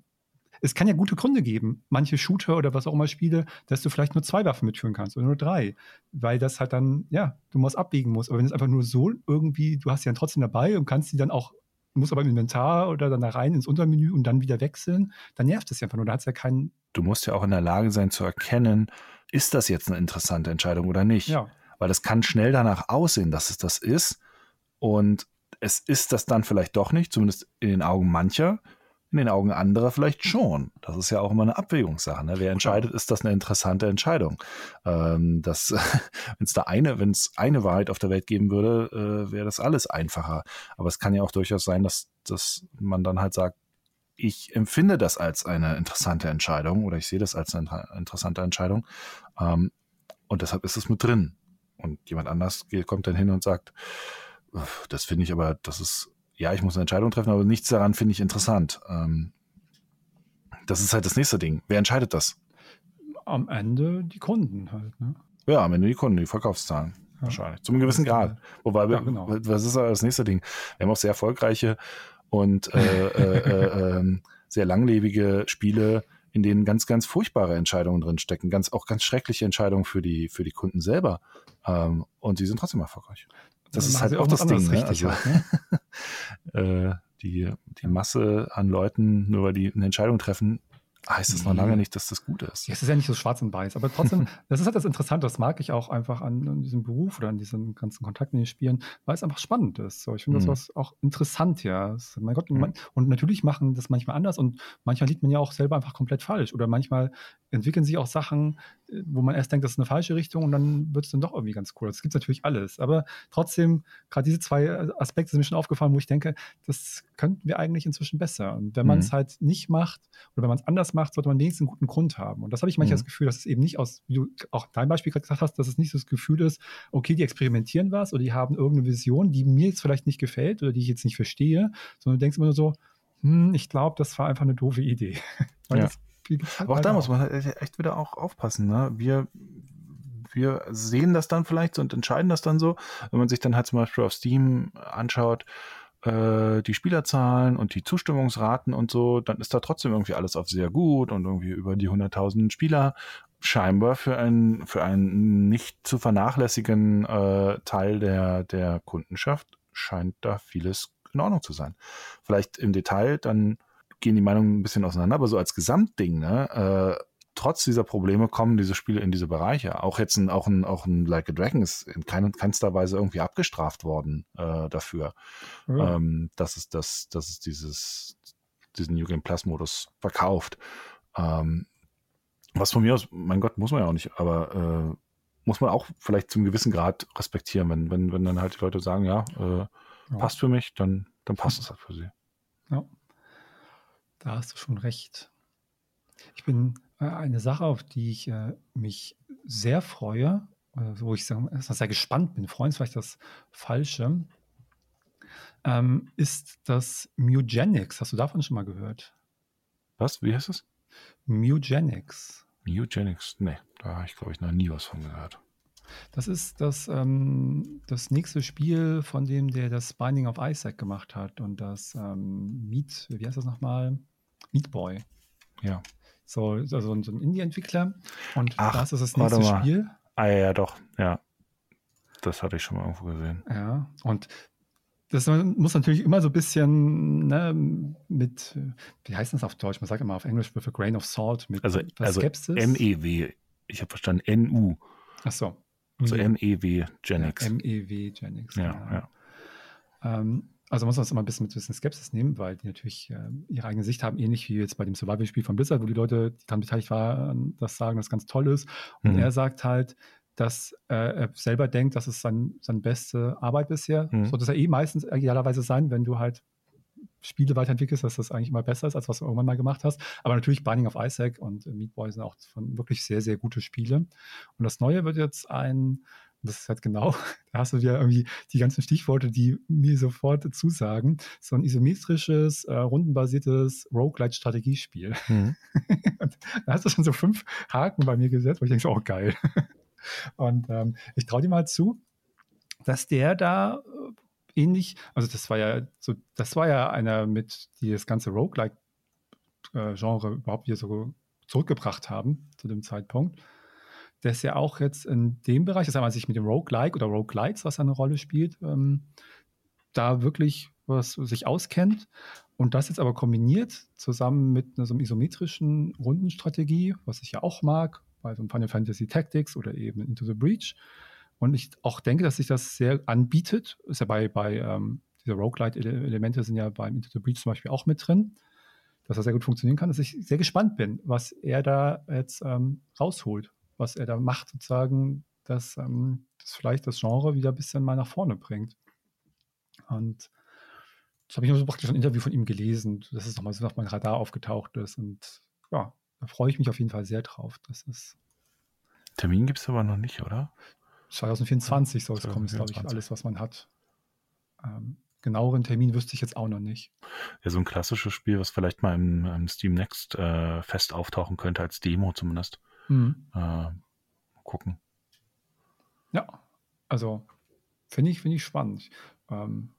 es kann ja gute Gründe geben, manche Shooter oder was auch immer Spiele, dass du vielleicht nur zwei Waffen mitführen kannst oder nur drei, weil das halt dann, ja, du musst abbiegen musst. Aber wenn es einfach nur so irgendwie, du hast sie dann trotzdem dabei und kannst sie dann auch, musst aber im Inventar oder dann da rein ins Untermenü und dann wieder wechseln, dann nervt es ja einfach nur. Da hat es ja keinen. Du musst ja auch in der Lage sein zu erkennen, ist das jetzt eine interessante Entscheidung oder nicht? Ja. Weil es kann schnell danach aussehen, dass es das ist. Und es ist das dann vielleicht doch nicht, zumindest in den Augen mancher in den Augen anderer vielleicht schon. Das ist ja auch immer eine Abwägungssache. Ne? Wer entscheidet, ist das eine interessante Entscheidung. Ähm, *laughs* wenn es da eine, wenn es eine Wahrheit auf der Welt geben würde, äh, wäre das alles einfacher. Aber es kann ja auch durchaus sein, dass, dass man dann halt sagt, ich empfinde das als eine interessante Entscheidung oder ich sehe das als eine interessante Entscheidung. Ähm, und deshalb ist es mit drin. Und jemand anders kommt dann hin und sagt, das finde ich aber, das ist ja, ich muss eine Entscheidung treffen, aber nichts daran finde ich interessant. Ähm, das ist halt das nächste Ding. Wer entscheidet das? Am Ende die Kunden halt, ne? Ja, am Ende die Kunden, die Verkaufszahlen. Ja. Wahrscheinlich. Zum gewissen Grad. Wobei, ja, genau. was ist das nächste Ding? Wir haben auch sehr erfolgreiche und äh, äh, äh, ähm, sehr langlebige Spiele, in denen ganz, ganz furchtbare Entscheidungen drinstecken, ganz, auch ganz schreckliche Entscheidungen für die, für die Kunden selber. Ähm, und die sind trotzdem erfolgreich. Das ist halt auch das Ding. Ne? Also, ne? *laughs* äh, die, die Masse an Leuten, nur weil die eine Entscheidung treffen, heißt es noch lange nicht, dass das gut ist. Es ist ja nicht so schwarz und weiß, aber trotzdem, *laughs* das ist halt das Interessante, das mag ich auch einfach an, an, diesem Beruf oder an diesen ganzen Kontakten in den Spielen, weil es einfach spannend ist. So, ich finde mhm. das was auch interessant, ja. Das, mein Gott, mhm. und natürlich machen das manchmal anders und manchmal liegt man ja auch selber einfach komplett falsch oder manchmal entwickeln sich auch Sachen, äh, wo man erst denkt, das ist eine falsche Richtung und dann wird es dann doch irgendwie ganz cool. Das gibt es natürlich alles. Aber trotzdem, gerade diese zwei äh, Aspekte sind mir schon aufgefallen, wo ich denke, das könnten wir eigentlich inzwischen besser. Und wenn man es mhm. halt nicht macht oder wenn man es anders macht, sollte man wenigstens einen guten Grund haben. Und das habe ich manchmal mhm. das Gefühl, dass es eben nicht aus, wie du auch dein Beispiel gerade gesagt hast, dass es nicht so das Gefühl ist, okay, die experimentieren was oder die haben irgendeine Vision, die mir jetzt vielleicht nicht gefällt oder die ich jetzt nicht verstehe, sondern du denkst immer nur so, hm, ich glaube, das war einfach eine doofe Idee. *laughs* Weil ja. das aber auch da muss man halt echt wieder auch aufpassen. Ne? Wir, wir sehen das dann vielleicht so und entscheiden das dann so. Wenn man sich dann halt zum Beispiel auf Steam anschaut, äh, die Spielerzahlen und die Zustimmungsraten und so, dann ist da trotzdem irgendwie alles auf sehr gut und irgendwie über die 100.000 Spieler scheinbar für einen, für einen nicht zu vernachlässigen äh, Teil der, der Kundenschaft scheint da vieles in Ordnung zu sein. Vielleicht im Detail dann gehen die Meinungen ein bisschen auseinander, aber so als Gesamtding, ne, äh, trotz dieser Probleme kommen diese Spiele in diese Bereiche. Auch jetzt ein, auch ein, auch ein Like a Dragon ist in keiner, keinster Weise irgendwie abgestraft worden äh, dafür, ja. ähm, dass es das, dass es dieses, diesen New Game Plus Modus verkauft. Ähm, was von mir aus, mein Gott, muss man ja auch nicht, aber äh, muss man auch vielleicht zum gewissen Grad respektieren, wenn, wenn, wenn dann halt die Leute sagen, ja, äh, ja. passt für mich, dann, dann passt es halt für sie. Ja. Da hast du schon recht. Ich bin äh, eine Sache, auf die ich äh, mich sehr freue, wo ich sehr, sehr gespannt bin, freuen ist vielleicht das Falsche, ähm, ist das Mugenics. Hast du davon schon mal gehört? Was? Wie heißt es? Mugenics. Mugenics? Nee, da habe ich, glaube ich, noch nie was von gehört. Das ist das, ähm, das nächste Spiel, von dem der das Binding of Isaac gemacht hat und das ähm, Meat, wie heißt das nochmal? Meat Boy. Ja. So, also so ein Indie-Entwickler. Und Ach, das ist das nächste Spiel. Ah ja, doch, ja. Das hatte ich schon mal irgendwo gesehen. Ja, und das muss natürlich immer so ein bisschen ne, mit, wie heißt das auf Deutsch? Man sagt immer auf Englisch with a grain of salt, mit also, also Skepsis. M-E-W, ich habe verstanden, N-U. Ach so. Also M-E-W Genix. Ja, M-E-W Genix. Ja, ja. ja. Ähm, also muss man das immer ein bisschen mit ein bisschen Skepsis nehmen, weil die natürlich äh, ihre eigene Sicht haben, ähnlich wie jetzt bei dem Survival-Spiel von Blizzard, wo die Leute, die daran beteiligt waren, das sagen, das ganz toll ist. Und mhm. er sagt halt, dass äh, er selber denkt, dass es sein, seine beste Arbeit bisher. Mhm. Sollte es ja eh meistens idealerweise sein, wenn du halt Spiele weiterentwickelst, dass das eigentlich immer besser ist, als was du irgendwann mal gemacht hast. Aber natürlich Binding of Isaac und Meat Boy sind auch von wirklich sehr, sehr gute Spiele. Und das Neue wird jetzt ein das ist halt genau, *laughs* da hast du ja irgendwie die ganzen Stichworte, die mir sofort zusagen. So ein isometrisches, äh, rundenbasiertes Roguelite-Strategiespiel. Mhm. *laughs* da hast du schon so fünf Haken bei mir gesetzt, wo ich denke, oh geil. *laughs* Und ähm, ich traue dir mal zu, dass der da äh, ähnlich, also das war ja so, das war ja einer mit, die das ganze Roguelike-Genre äh, überhaupt hier so zurückgebracht haben zu dem Zeitpunkt das ja auch jetzt in dem Bereich, das heißt, sich mit dem Roguelike oder Roguelites, was eine Rolle spielt, ähm, da wirklich was sich auskennt und das jetzt aber kombiniert zusammen mit so einer isometrischen Rundenstrategie, was ich ja auch mag, bei so einem Final Fantasy Tactics oder eben Into the Breach. Und ich auch denke, dass sich das sehr anbietet. Ist ja bei, bei ähm, diese Roguelite-Elemente sind ja beim Into the Breach zum Beispiel auch mit drin, dass das sehr gut funktionieren kann, dass ich sehr gespannt bin, was er da jetzt ähm, rausholt was er da macht, sozusagen, dass ähm, das vielleicht das Genre wieder ein bisschen mal nach vorne bringt. Und das habe ich nur so praktisch ein Interview von ihm gelesen, dass es nochmal so auf mein Radar aufgetaucht ist. Und ja, da freue ich mich auf jeden Fall sehr drauf. Das ist. Termin gibt es aber noch nicht, oder? 2024 soll es kommen, ist, glaube ich, alles, was man hat. Ähm, genaueren Termin wüsste ich jetzt auch noch nicht. Ja, so ein klassisches Spiel, was vielleicht mal im, im Steam Next äh, fest auftauchen könnte, als Demo zumindest. Mhm. Äh, gucken. Ja, also finde ich, finde ich spannend. Ähm,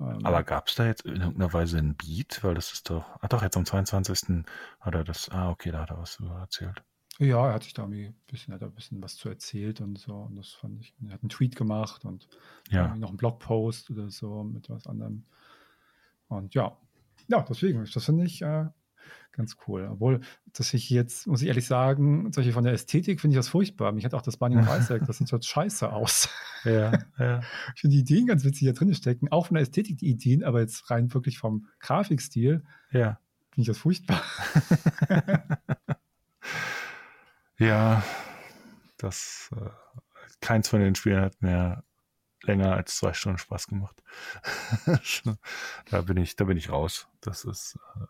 ähm, Aber gab es da jetzt in irgendeiner Weise ein Beat? Weil das ist doch, ah doch, jetzt am 22. hat er das, ah okay, da hat er was erzählt. Ja, er hat sich da irgendwie ein bisschen, hat ein bisschen was zu erzählt und so. Und das fand ich, er hat einen Tweet gemacht und ja. noch einen Blogpost oder so mit was anderem. Und ja, ja, deswegen, das finde ich, äh, ganz cool. Obwohl, dass ich jetzt, muss ich ehrlich sagen, solche von der Ästhetik finde ich das furchtbar. Mich hat auch das Binding of Isaac, das sieht so scheiße aus. *laughs* Ja, ja. Ich finde die Ideen ganz witzig, die da drin stecken. Auch von der Ästhetik die Ideen, aber jetzt rein wirklich vom Grafikstil. Ja. Finde ich das furchtbar. *laughs* ja, das, äh, keins von den Spielen hat mir länger als zwei Stunden Spaß gemacht. *laughs* da bin ich, da bin ich raus. Das ist, äh,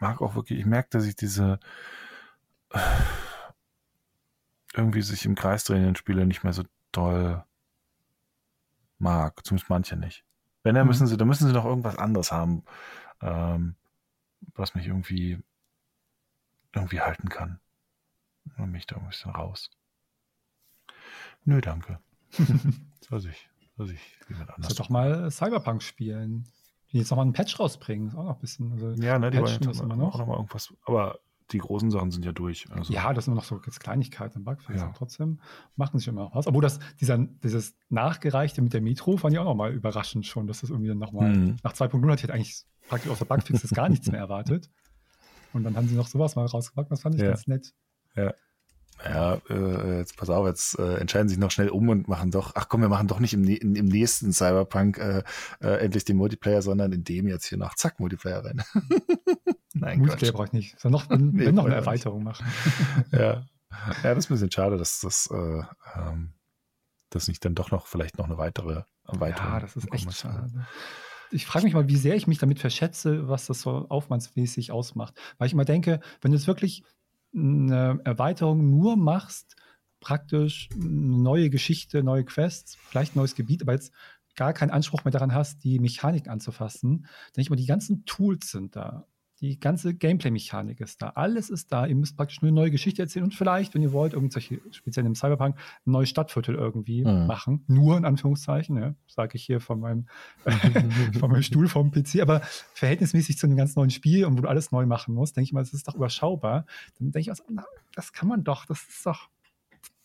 mag auch wirklich, ich merke, dass ich diese irgendwie sich im Kreis drehenden Spiele nicht mehr so toll mag. Zumindest manche nicht. Wenn, dann mhm. müssen sie, dann müssen sie noch irgendwas anderes haben, ähm, was mich irgendwie irgendwie halten kann. Und mich da ein bisschen raus. Nö, danke. *laughs* soll ich, soll ich jemand anders. Soll doch mal Cyberpunk spielen die jetzt nochmal einen Patch rausbringen, ist auch noch ein bisschen. Also ja, ne, die wollen immer noch. noch mal irgendwas. Aber die großen Sachen sind ja durch. Also. Ja, das sind noch so jetzt Kleinigkeiten, Bugfixes. Ja. Trotzdem machen sie immer noch was. Obwohl das, dieser, dieses Nachgereichte mit der Metro fand ich auch nochmal überraschend schon, dass das irgendwie nochmal, mhm. nach 2.0 hatte ich eigentlich praktisch außer Bugfixes gar nichts mehr erwartet. Und dann haben sie noch sowas mal rausgebracht, das fand ich ja. ganz nett. Ja. Ja, äh, jetzt pass auf, jetzt äh, entscheiden sich noch schnell um und machen doch, ach komm, wir machen doch nicht im, im nächsten Cyberpunk äh, äh, endlich den Multiplayer, sondern in dem jetzt hier noch zack, Multiplayer rein. *laughs* Nein, Multiplayer brauche ich nicht. Soll noch, wenn, *laughs* nee, wenn noch eine Erweiterung machen. *laughs* ja. ja, das ist ein bisschen schade, dass das, äh, ähm, dass nicht dann doch noch vielleicht noch eine weitere Erweiterung. Ja, das ist echt schade. Ich frage mich mal, wie sehr ich mich damit verschätze, was das so aufwandsmäßig ausmacht. Weil ich immer denke, wenn du es wirklich eine Erweiterung nur machst, praktisch eine neue Geschichte, neue Quests, vielleicht ein neues Gebiet, aber jetzt gar keinen Anspruch mehr daran hast, die Mechanik anzufassen, denke ich mal, die ganzen Tools sind da. Die ganze Gameplay-Mechanik ist da. Alles ist da. Ihr müsst praktisch nur eine neue Geschichte erzählen und vielleicht, wenn ihr wollt, irgendwelche, speziell im Cyberpunk, ein neues Stadtviertel irgendwie mhm. machen. Nur in Anführungszeichen, ja, sage ich hier von meinem, *laughs* von meinem Stuhl vom PC. Aber verhältnismäßig zu einem ganz neuen Spiel und wo du alles neu machen musst, denke ich mal, das ist doch überschaubar. Dann denke ich, also, na, das kann man doch. Das ist doch.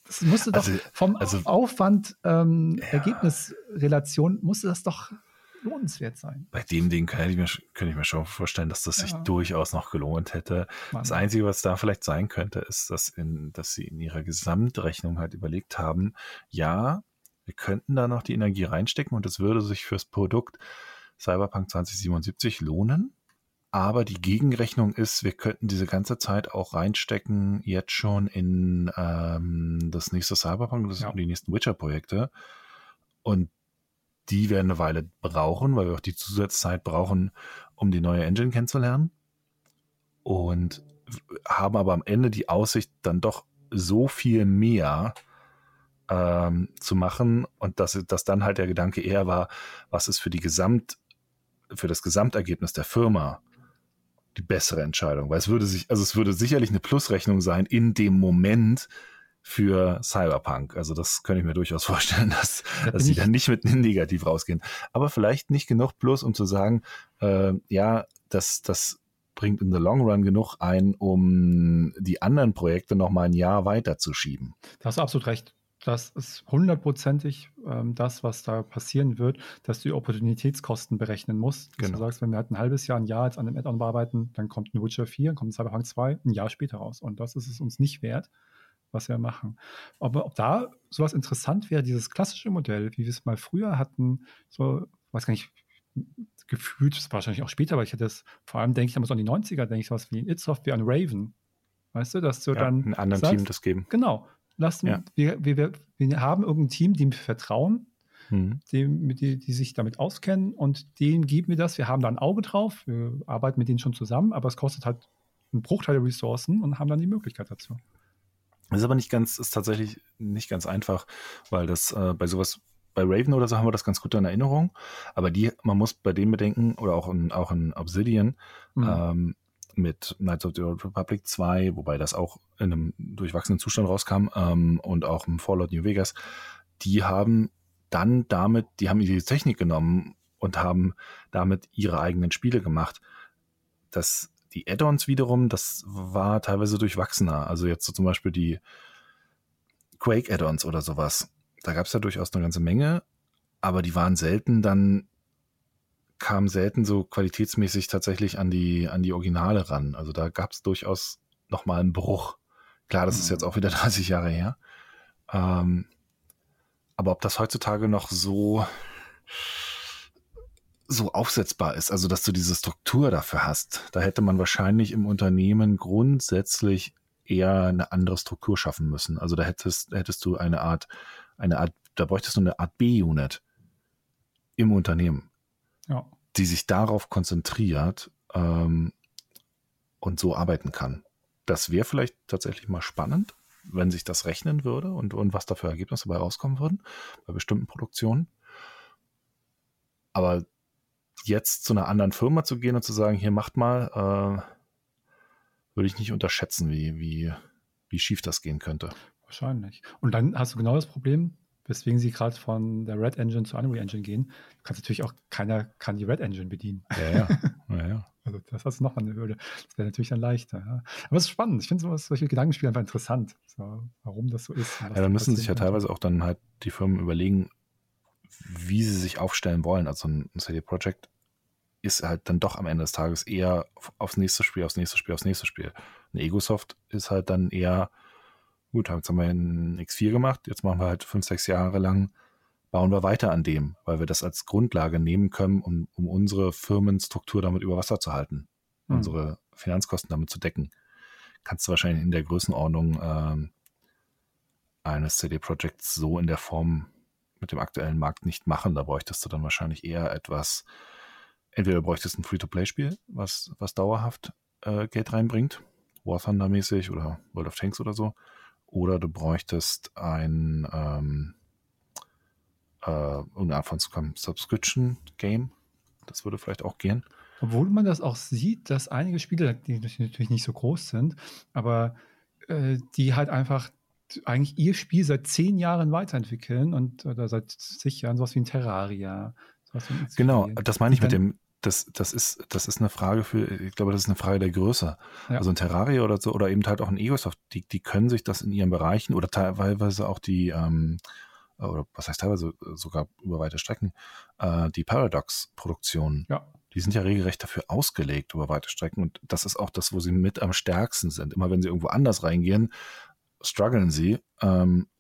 Das musste doch also, vom also, Aufwand, ähm, ja. Ergebnisrelation, musste das doch lohnenswert sein. Bei dem Ding kann ich mir, kann ich mir schon vorstellen, dass das ja. sich durchaus noch gelohnt hätte. Mann. Das Einzige, was da vielleicht sein könnte, ist, dass, in, dass sie in ihrer Gesamtrechnung halt überlegt haben, ja, wir könnten da noch die Energie reinstecken und es würde sich fürs Produkt Cyberpunk 2077 lohnen. Aber die Gegenrechnung ist, wir könnten diese ganze Zeit auch reinstecken, jetzt schon in ähm, das nächste Cyberpunk, das ja. sind die nächsten Witcher-Projekte. Und die werden eine Weile brauchen, weil wir auch die Zusatzzeit brauchen, um die neue Engine kennenzulernen. Und haben aber am Ende die Aussicht, dann doch so viel mehr ähm, zu machen und dass, dass dann halt der Gedanke eher war, was ist für die Gesamt, für das Gesamtergebnis der Firma die bessere Entscheidung, weil es würde sich, also es würde sicherlich eine Plusrechnung sein in dem Moment, für Cyberpunk. Also das könnte ich mir durchaus *laughs* vorstellen, dass, da dass sie dann nicht mit *laughs* negativ rausgehen. Aber vielleicht nicht genug plus, um zu sagen, äh, ja, das, das bringt in the long run genug ein, um die anderen Projekte noch mal ein Jahr weiterzuschieben. Da hast du absolut recht. Das ist hundertprozentig ähm, das, was da passieren wird, dass du die Opportunitätskosten berechnen musst. Genau. Du sagst, wenn wir halt ein halbes Jahr, ein Jahr jetzt an einem Add-on bearbeiten, dann kommt ein Witcher 4, dann kommt ein Cyberpunk 2, ein Jahr später raus. Und das ist es uns nicht wert was wir machen. Aber ob da sowas interessant wäre, dieses klassische Modell, wie wir es mal früher hatten, so, weiß gar nicht, gefühlt, ist wahrscheinlich auch später, aber ich hätte es, vor allem denke ich damals an die 90er, denke ich sowas wie ein Itsoft, wie ein Raven. Weißt du, dass du ja, dann. Einen anderen sagst, Team das geben. Genau. Lassen, ja. wir, wir, wir haben irgendein Team, dem wir vertrauen, mhm. dem, die, die sich damit auskennen und denen geben wir das. Wir haben da ein Auge drauf, wir arbeiten mit denen schon zusammen, aber es kostet halt einen Bruchteil der Ressourcen und haben dann die Möglichkeit dazu. Das ist aber nicht ganz, ist tatsächlich nicht ganz einfach, weil das äh, bei sowas, bei Raven oder so haben wir das ganz gut in Erinnerung. Aber die, man muss bei dem bedenken, oder auch in, auch in Obsidian, mhm. ähm, mit Knights of the Old Republic 2, wobei das auch in einem durchwachsenen Zustand rauskam, ähm, und auch im Fallout New Vegas, die haben dann damit, die haben die Technik genommen und haben damit ihre eigenen Spiele gemacht. Das die Add-ons wiederum, das war teilweise durchwachsener. Also jetzt so zum Beispiel die Quake-Add-ons oder sowas. Da gab es ja durchaus eine ganze Menge, aber die waren selten dann, kamen selten so qualitätsmäßig tatsächlich an die, an die Originale ran. Also da gab es durchaus nochmal einen Bruch. Klar, das mhm. ist jetzt auch wieder *laughs* 30 Jahre her. Ähm, aber ob das heutzutage noch so so aufsetzbar ist, also dass du diese Struktur dafür hast. Da hätte man wahrscheinlich im Unternehmen grundsätzlich eher eine andere Struktur schaffen müssen. Also da hättest, hättest du eine Art, eine Art, da bräuchtest du eine Art B-Unit im Unternehmen, ja. die sich darauf konzentriert ähm, und so arbeiten kann. Das wäre vielleicht tatsächlich mal spannend, wenn sich das rechnen würde und, und was da für Ergebnisse dabei rauskommen würden bei bestimmten Produktionen. Aber jetzt zu einer anderen Firma zu gehen und zu sagen, hier macht mal, äh, würde ich nicht unterschätzen, wie, wie, wie schief das gehen könnte. Wahrscheinlich. Und dann hast du genau das Problem, weswegen sie gerade von der Red Engine zur Unreal Engine gehen. Du kannst natürlich auch, keiner kann die Red Engine bedienen. Ja, ja. *laughs* ja, ja. Also das hast du nochmal eine Hürde. Das wäre natürlich dann leichter. Ja. Aber es ist spannend. Ich finde solche Gedankenspiele einfach interessant, so, warum das so ist. Ja, da müssen sich ja teilweise auch dann halt die Firmen überlegen, wie sie sich aufstellen wollen. Also ein CD Projekt ist halt dann doch am Ende des Tages eher aufs nächste Spiel, aufs nächste Spiel, aufs nächste Spiel. Ein Egosoft ist halt dann eher, gut, jetzt haben wir ein X4 gemacht, jetzt machen wir halt fünf, sechs Jahre lang, bauen wir weiter an dem, weil wir das als Grundlage nehmen können, um, um unsere Firmenstruktur damit über Wasser zu halten, mhm. unsere Finanzkosten damit zu decken. Kannst du wahrscheinlich in der Größenordnung ähm, eines CD-Projekts so in der Form mit dem aktuellen Markt nicht machen. Da bräuchtest du dann wahrscheinlich eher etwas, entweder bräuchtest ein Free-to-Play-Spiel, was, was dauerhaft äh, Geld reinbringt, War Thunder mäßig oder World of Tanks oder so, oder du bräuchtest ein ähm, äh, irgendeine Art von Subscription-Game. Das würde vielleicht auch gehen. Obwohl man das auch sieht, dass einige Spiele, die natürlich nicht so groß sind, aber äh, die halt einfach eigentlich ihr Spiel seit zehn Jahren weiterentwickeln und oder seit zig Jahren sowas wie ein Terraria. Wie ein genau, das meine ich mit dem, das, das, ist, das ist eine Frage für, ich glaube, das ist eine Frage der Größe. Ja. Also ein Terraria oder so, oder eben halt auch ein Egosoft, die, die können sich das in ihren Bereichen oder teilweise auch die, ähm, oder was heißt teilweise sogar über weite Strecken, äh, die Paradox-Produktionen. Ja. Die sind ja regelrecht dafür ausgelegt über weite Strecken und das ist auch das, wo sie mit am stärksten sind. Immer wenn sie irgendwo anders reingehen, strugglen sie, ähm, äh,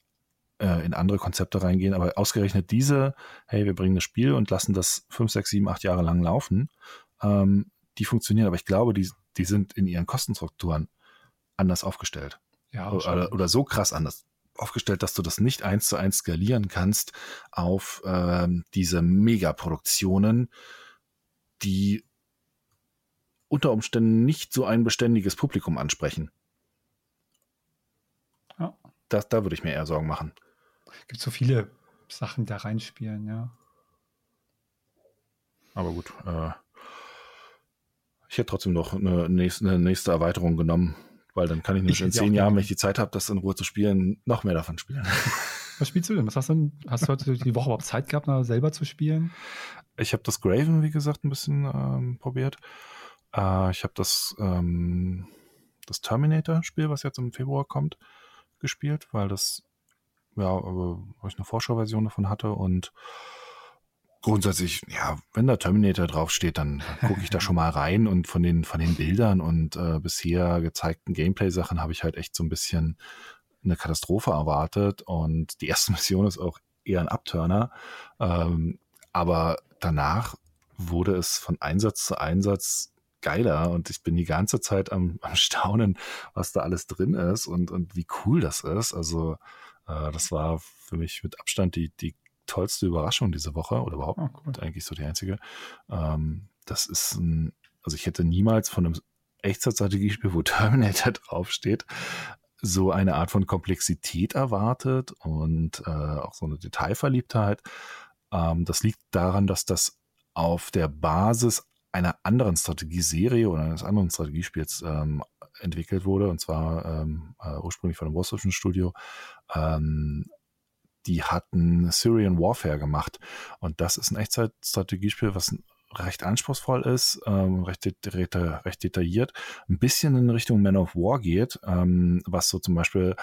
in andere Konzepte reingehen, aber ausgerechnet diese, hey, wir bringen das Spiel und lassen das fünf, sechs, sieben, acht Jahre lang laufen, ähm, die funktionieren. Aber ich glaube, die, die sind in ihren Kostenstrukturen anders aufgestellt. Ja, oder, oder so krass anders aufgestellt, dass du das nicht eins zu eins skalieren kannst auf ähm, diese Megaproduktionen, die unter Umständen nicht so ein beständiges Publikum ansprechen. Ja. Das, da würde ich mir eher Sorgen machen. Es gibt so viele Sachen, die da reinspielen, ja. Aber gut, äh, ich hätte trotzdem noch eine nächste, eine nächste Erweiterung genommen, weil dann kann ich nämlich in zehn Jahren, wenn ich die Zeit habe, das in Ruhe zu spielen, noch mehr davon spielen. *laughs* Was spielst du denn? Was hast du denn? Hast du heute die Woche überhaupt Zeit gehabt, selber zu spielen? Ich habe das Graven, wie gesagt, ein bisschen ähm, probiert. Äh, ich habe das, ähm, das Terminator-Spiel, was jetzt im Februar kommt, gespielt, weil das, ja, weil ich eine Vorschauversion davon hatte und grundsätzlich, ja, wenn da Terminator draufsteht, dann gucke ich da schon mal rein und von den, von den Bildern und äh, bisher gezeigten Gameplay-Sachen habe ich halt echt so ein bisschen eine Katastrophe erwartet und die erste *laughs* Mission ist auch eher ein Abturner, ähm, aber danach wurde es von Einsatz zu Einsatz geiler und ich bin die ganze Zeit am, am Staunen, was da alles drin ist und, und wie cool das ist. Also äh, das war für mich mit Abstand die, die tollste Überraschung diese Woche oder überhaupt oh, cool. eigentlich so die einzige. Ähm, das ist ein, also ich hätte niemals von einem Echtzeitstrategiespiel, wo *laughs* Terminator draufsteht, so eine Art von Komplexität erwartet und äh, auch so eine Detailverliebtheit. Ähm, das liegt daran, dass das auf der Basis einer anderen Strategieserie oder eines anderen Strategiespiels ähm, entwickelt wurde, und zwar ähm, äh, ursprünglich von einem russischen Studio. Ähm, die hatten Syrian Warfare gemacht. Und das ist ein Echtzeit-Strategiespiel, was recht anspruchsvoll ist, ähm, recht, recht, detailliert, ein bisschen in Richtung Man of War geht, ähm, was so zum Beispiel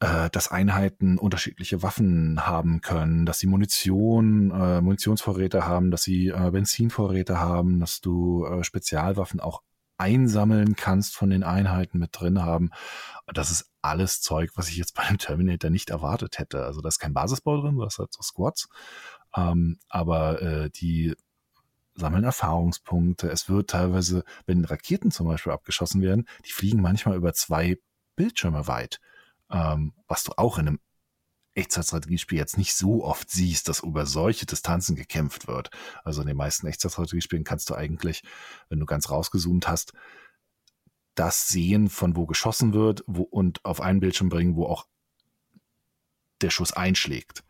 äh, dass Einheiten unterschiedliche Waffen haben können, dass sie Munition, äh, Munitionsvorräte haben, dass sie äh, Benzinvorräte haben, dass du äh, Spezialwaffen auch einsammeln kannst von den Einheiten mit drin haben. Das ist alles Zeug, was ich jetzt bei einem Terminator nicht erwartet hätte. Also da ist kein Basisbau drin, du hast halt so Squads. Ähm, aber äh, die sammeln Erfahrungspunkte. Es wird teilweise, wenn Raketen zum Beispiel abgeschossen werden, die fliegen manchmal über zwei Bildschirme weit ähm, was du auch in einem Echtzeitstrategiespiel jetzt nicht so oft siehst, dass über solche Distanzen gekämpft wird. Also in den meisten Echtzeitstrategiespielen kannst du eigentlich, wenn du ganz rausgezoomt hast, das sehen, von wo geschossen wird wo, und auf einen Bildschirm bringen, wo auch der Schuss einschlägt.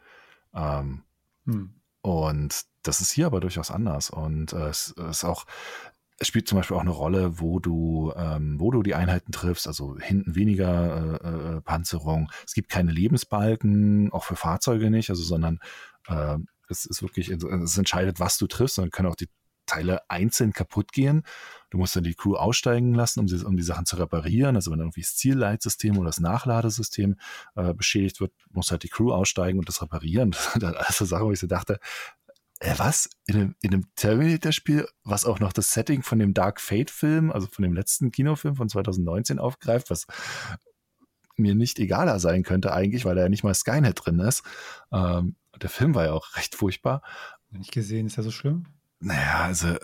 Ähm, hm. Und das ist hier aber durchaus anders. Und äh, es ist auch es spielt zum Beispiel auch eine Rolle, wo du, ähm, wo du die Einheiten triffst, also hinten weniger äh, äh, Panzerung. Es gibt keine Lebensbalken, auch für Fahrzeuge nicht, also sondern äh, es ist wirklich, es entscheidet, was du triffst, dann können auch die Teile einzeln kaputt gehen. Du musst dann die Crew aussteigen lassen, um, sie, um die Sachen zu reparieren. Also wenn irgendwie das Zielleitsystem oder das Nachladesystem äh, beschädigt wird, muss halt die Crew aussteigen und das reparieren. *laughs* Das sind halt alles so Sachen, wo ich so dachte, äh, was? In einem, in einem Terminator-Spiel, was auch noch das Setting von dem Dark Fate-Film, also von dem letzten Kinofilm von 2019 aufgreift, was mir nicht egaler sein könnte eigentlich, weil da ja nicht mal Skynet drin ist. Ähm, der Film war ja auch recht furchtbar. Nicht gesehen, ist ja so schlimm? Naja, also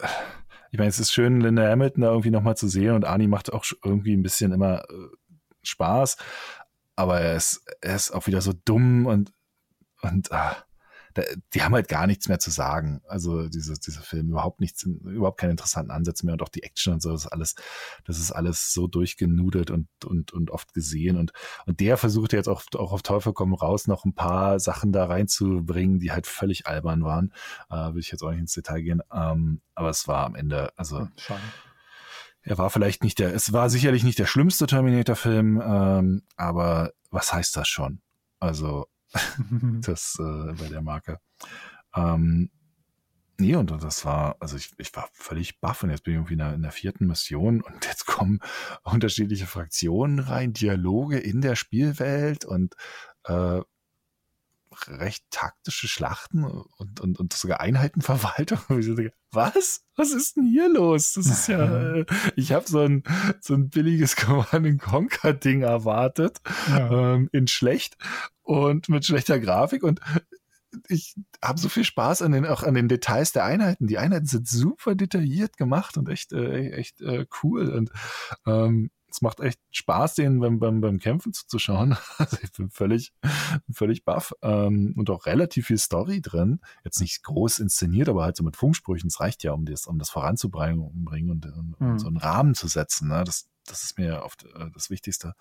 ich meine, es ist schön, Linda Hamilton da irgendwie nochmal zu sehen und Arnie macht auch irgendwie ein bisschen immer äh, Spaß, aber er ist, er ist auch wieder so dumm und, und ah, die haben halt gar nichts mehr zu sagen. Also diese, diese Filme überhaupt nichts, überhaupt keine interessanten Ansätze mehr und auch die Action und so, das ist alles, das ist alles so durchgenudelt und, und, und oft gesehen und, und der versucht jetzt auch, auch auf Teufel komm raus noch ein paar Sachen da reinzubringen, die halt völlig albern waren. Äh, will ich jetzt auch nicht ins Detail gehen. Ähm, aber es war am Ende, also. Hm, schade. Er war vielleicht nicht der, es war sicherlich nicht der schlimmste Terminator-Film, ähm, aber was heißt das schon? Also *laughs* das äh, bei der Marke. Ähm, nee, und das war, also ich, ich war völlig baff und jetzt bin ich irgendwie in der, in der vierten Mission und jetzt kommen *laughs* unterschiedliche Fraktionen rein, Dialoge in der Spielwelt und äh, recht taktische Schlachten und, und, und sogar Einheitenverwaltung. *laughs* Was? Was ist denn hier los? Das ist ja, äh, ich habe so ein, so ein billiges *laughs* Command Conquer Ding erwartet, ja. ähm, in schlecht und mit schlechter Grafik und ich habe so viel Spaß an den auch an den Details der Einheiten. Die Einheiten sind super detailliert gemacht und echt äh, echt äh, cool und ähm, es macht echt Spaß, den beim, beim, beim Kämpfen zuzuschauen. *laughs* Also ich bin völlig, völlig baff ähm, und auch relativ viel Story drin. Jetzt nicht groß inszeniert, aber halt so mit Funksprüchen. Es reicht ja, um das, um das voranzubringen und, und, mhm. so einen Rahmen zu setzen. Ne? Das, das ist mir oft äh, das Wichtigste.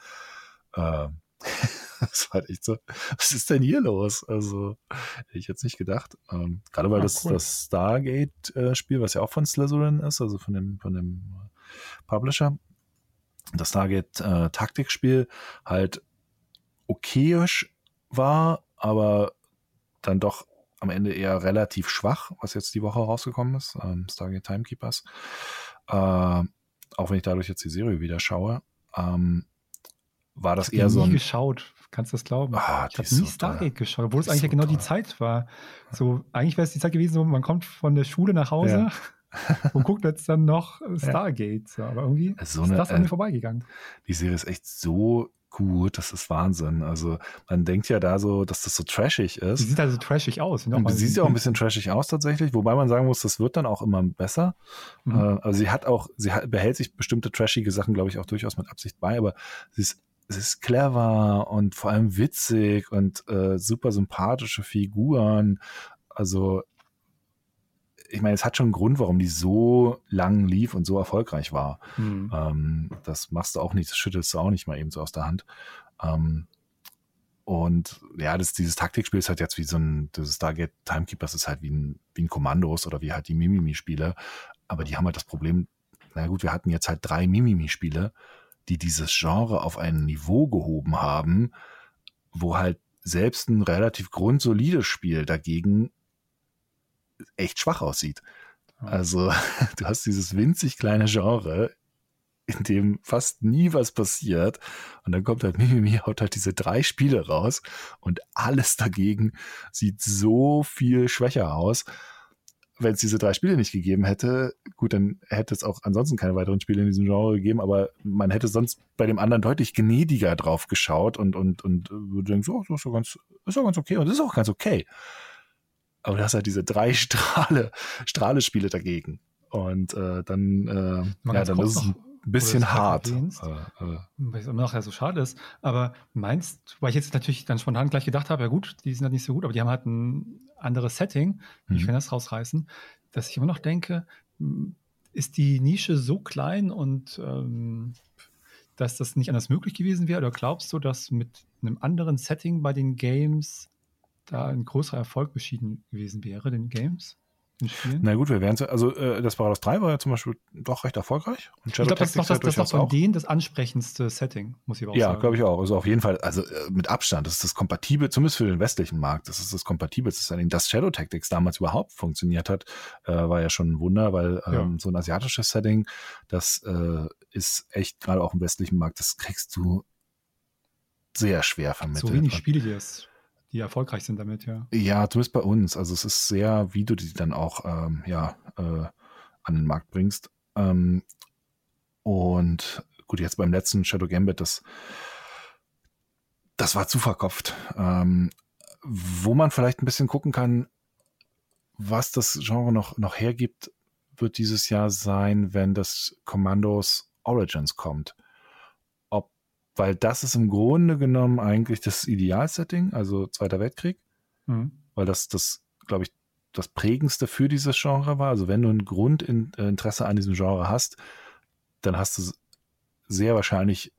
Äh, *laughs* das war halt echt so, was ist denn hier los? Also, hätte ich jetzt nicht gedacht. Ähm, gerade weil ah, das, cool. das Stargate-Spiel, was ja auch von Slytherin ist, also von dem, von dem Publisher, das Target-Taktikspiel äh, halt okayisch war, aber dann doch am Ende eher relativ schwach, was jetzt die Woche rausgekommen ist, ähm, Stargate Timekeepers. Äh, auch wenn ich dadurch jetzt die Serie wieder schaue, ähm, war das eher so ein. geschaut, kannst du das glauben? Ah, ich habe nie so Stargate geschaut, obwohl es eigentlich so ja genau toll. die Zeit war. So, eigentlich wäre es die Zeit gewesen, wo man kommt von der Schule nach Hause. Ja *laughs* *laughs* und guckt jetzt dann noch Stargate. Ja. Aber irgendwie so ist das an mir äh, vorbeigegangen. Die Serie ist echt so gut, das ist Wahnsinn. Also man denkt ja da so, dass das so trashig ist. Sie sieht also trashig aus. Sie sieht ja auch ein bisschen trashig aus tatsächlich, wobei man sagen muss, das wird dann auch immer besser. Mhm. Also sie hat auch, sie hat, behält sich bestimmte trashige Sachen, glaube ich, auch durchaus mit Absicht bei, aber sie ist es ist clever und vor allem witzig und äh, super sympathische Figuren. Also ich meine, es hat schon einen Grund, warum die so lang lief und so erfolgreich war. Mhm. Ähm, das machst du auch nicht, das schüttelst du auch nicht mal eben so aus der Hand. Ähm, und ja, das, dieses Taktikspiel ist halt jetzt wie so ein, das Stargate Timekeepers ist halt wie ein, wie ein Kommandos oder wie halt die Mimimi-Spiele. Aber die haben halt das Problem, na gut, wir hatten jetzt halt drei Mimimi-Spiele, die dieses Genre auf ein Niveau gehoben haben, wo halt selbst ein relativ grundsolides Spiel dagegen echt schwach aussieht. Also *laughs* du hast dieses winzig kleine Genre, in dem fast nie was passiert. Und dann kommt halt *laughs* Mimimi, haut halt diese drei Spiele raus und alles dagegen sieht so viel schwächer aus. Wenn es diese drei Spiele nicht gegeben hätte, gut, dann hätte es auch ansonsten keine weiteren Spiele in diesem Genre gegeben, aber man hätte sonst bei dem anderen deutlich gnädiger drauf geschaut und, und, und würde denken, so, das ist doch ganz, ist doch ganz okay und ist auch ganz okay. Aber du hast halt diese drei *laughs* Strahle, Strahle-Spiele dagegen. Und äh, dann, äh, ja, dann ist es ein bisschen hart. Äh, äh. Weil es immer noch ja so schade ist. Aber meinst, weil ich jetzt natürlich dann spontan gleich gedacht habe, ja gut, die sind halt nicht so gut, aber die haben halt ein anderes Setting. Mhm. Ich kann das rausreißen, dass ich immer noch denke, ist die Nische so klein und ähm, dass das nicht anders möglich gewesen wäre? Oder glaubst du, dass mit einem anderen Setting bei den Games da ein größerer Erfolg beschieden gewesen wäre, den Games? Na gut, wir werden also äh, das Paradox 3 war ja zum Beispiel doch recht erfolgreich. Und ich glaube, das, ist doch, das, das doch von auch. denen das ansprechendste Setting, muss ich aber auch ja, sagen. Ja, glaube ich auch. Also auf jeden Fall, also äh, mit Abstand, das ist das kompatibel, zumindest für den westlichen Markt, das ist das kompatibelste Dass Shadow Tactics damals überhaupt funktioniert hat, äh, war ja schon ein Wunder, weil ähm, ja. so ein asiatisches Setting, das äh, ist echt gerade auch im westlichen Markt, das kriegst du sehr schwer vermittelt. So wenig Spiele, die es die erfolgreich sind damit, ja. Ja, zumindest bei uns. Also es ist sehr, wie du die dann auch ähm, ja, äh, an den Markt bringst. Ähm, und gut, jetzt beim letzten Shadow Gambit, das, das war zu verkopft. Ähm, wo man vielleicht ein bisschen gucken kann, was das Genre noch, noch hergibt, wird dieses Jahr sein, wenn das Commandos Origins kommt. Weil das ist im Grunde genommen eigentlich das Idealsetting, also Zweiter Weltkrieg, mhm. weil das, das, glaube ich, das prägendste für dieses Genre war. Also wenn du ein Grundinteresse an diesem Genre hast, dann hast du sehr wahrscheinlich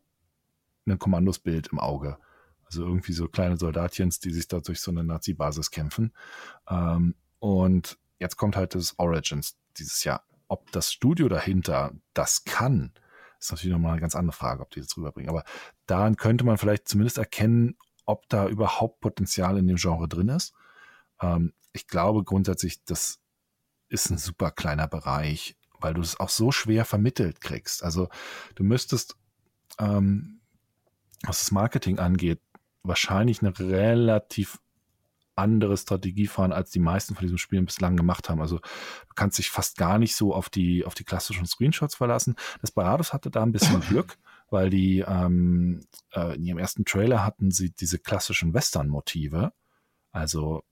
ein Kommandosbild im Auge. Also irgendwie so kleine Soldatchens, die sich da durch so eine Nazi-Basis kämpfen. Ähm, und jetzt kommt halt das Origins dieses Jahr. Ob das Studio dahinter das kann, ist natürlich nochmal eine ganz andere Frage, ob die das rüberbringen. Aber daran könnte man vielleicht zumindest erkennen, ob da überhaupt Potenzial in dem Genre drin ist. Ähm, ich glaube grundsätzlich, das ist ein super kleiner Bereich, weil du es auch so schwer vermittelt kriegst. Also du müsstest, ähm, was das Marketing angeht, wahrscheinlich eine relativ andere Strategie fahren, als die meisten von diesen Spielen bislang gemacht haben. Also du kannst dich fast gar nicht so auf die, auf die klassischen Screenshots verlassen. Desperados hatte da ein bisschen *laughs* Glück, weil die ähm, äh, in ihrem ersten Trailer hatten sie diese klassischen Western-Motive. Also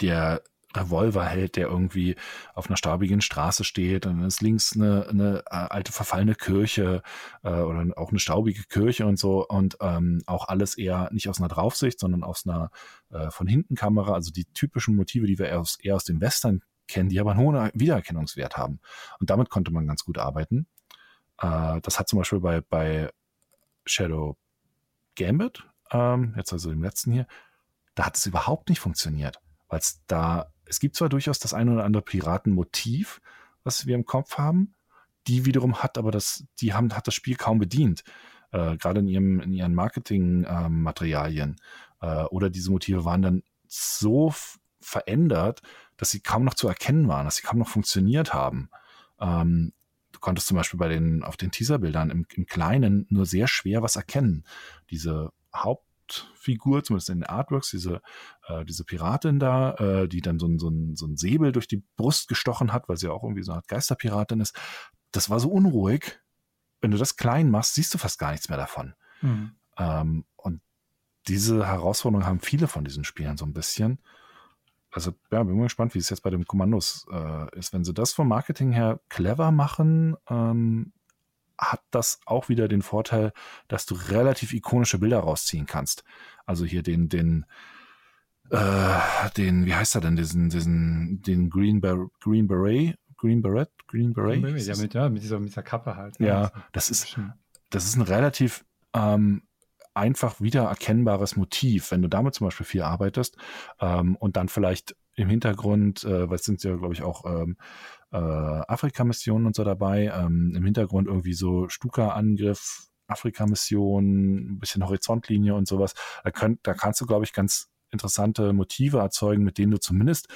der Revolver hält, der irgendwie auf einer staubigen Straße steht. Und dann ist links eine, eine äh, alte verfallene Kirche äh, oder auch eine staubige Kirche und so. Und ähm, auch alles eher nicht aus einer Draufsicht, sondern aus einer äh, von hinten Kamera. Also die typischen Motive, die wir eher aus, eher aus den Western kennen, die aber einen hohen Wiedererkennungswert haben. Und damit konnte man ganz gut arbeiten. Äh, das hat zum Beispiel bei, bei Shadow Gambit, ähm, jetzt also dem letzten hier, da hat es überhaupt nicht funktioniert, weil es da es gibt zwar durchaus das ein oder andere Piratenmotiv, was wir im Kopf haben, die wiederum hat aber das, die haben, hat das Spiel kaum bedient. Äh, gerade in, ihrem, in ihren Marketingmaterialien. Ähm, äh, oder diese Motive waren dann so verändert, dass sie kaum noch zu erkennen waren, dass sie kaum noch funktioniert haben. Ähm, du konntest zum Beispiel bei den, auf den Teaserbildern im, im Kleinen nur sehr schwer was erkennen. Diese Haupt Hauptfigur, zumindest in den Artworks, diese, äh, diese Piratin da, äh, die dann so ein, so, ein, so ein Säbel durch die Brust gestochen hat, weil sie auch irgendwie so eine Art Geisterpiratin ist. Das war so unruhig. Wenn du das klein machst, siehst du fast gar nichts mehr davon. Mhm. Ähm, und diese Herausforderung haben viele von diesen Spielen so ein bisschen. Also, ja, bin mal gespannt, wie es jetzt bei den Kommandos äh, ist. Wenn sie das vom Marketing her clever machen, ähm, hat das auch wieder den Vorteil, dass du relativ ikonische Bilder rausziehen kannst. Also hier den, den, äh, den, wie heißt er denn, diesen, diesen, den Green, Ber Green Beret, Green Beret, Green Beret? Green Beret ja, mit, ja, mit dieser, mit dieser Kappe halt. Ne? Ja, das ist, das ist ein relativ ähm, einfach wiedererkennbares Motiv, wenn du damit zum Beispiel viel arbeitest ähm, und dann vielleicht im Hintergrund, äh, weil es sind ja, glaube ich, auch ähm, äh, Afrika-Missionen und so dabei. Ähm, Im Hintergrund irgendwie so Stuka-Angriff, Afrika-Mission, ein bisschen Horizontlinie und sowas. Da, könnt, da kannst du, glaube ich, ganz interessante Motive erzeugen, mit denen du zumindest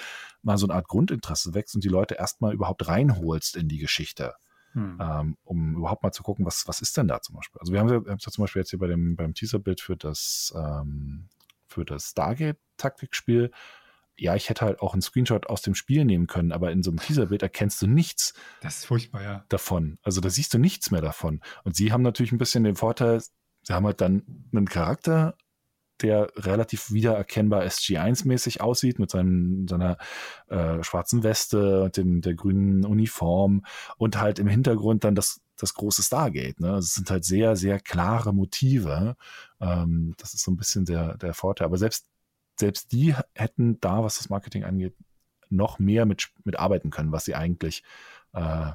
mal so eine Art Grundinteresse wächst und die Leute erstmal überhaupt reinholst in die Geschichte. Hm. Ähm, um überhaupt mal zu gucken, was, was ist denn da zum Beispiel. Also wir haben ja, zum Beispiel jetzt hier bei dem, beim Teaserbild für das, ähm, für das Stargate-Taktikspiel ja, ich hätte halt auch einen Screenshot aus dem Spiel nehmen können, aber in so einem Teaserbild erkennst du nichts das ist furchtbar, ja. davon. Also da siehst du nichts mehr davon. Und sie haben natürlich ein bisschen den Vorteil, sie haben halt dann einen Charakter, der relativ wiedererkennbar SG1-mäßig aussieht, mit seinem, seiner äh, schwarzen Weste und dem, der grünen Uniform und halt im Hintergrund dann das, das große Stargate. Ne? Es sind halt sehr, sehr klare Motive. Ähm, das ist so ein bisschen der, der Vorteil. Aber selbst selbst die hätten da, was das Marketing angeht, noch mehr mit, mit arbeiten können, was sie eigentlich, äh,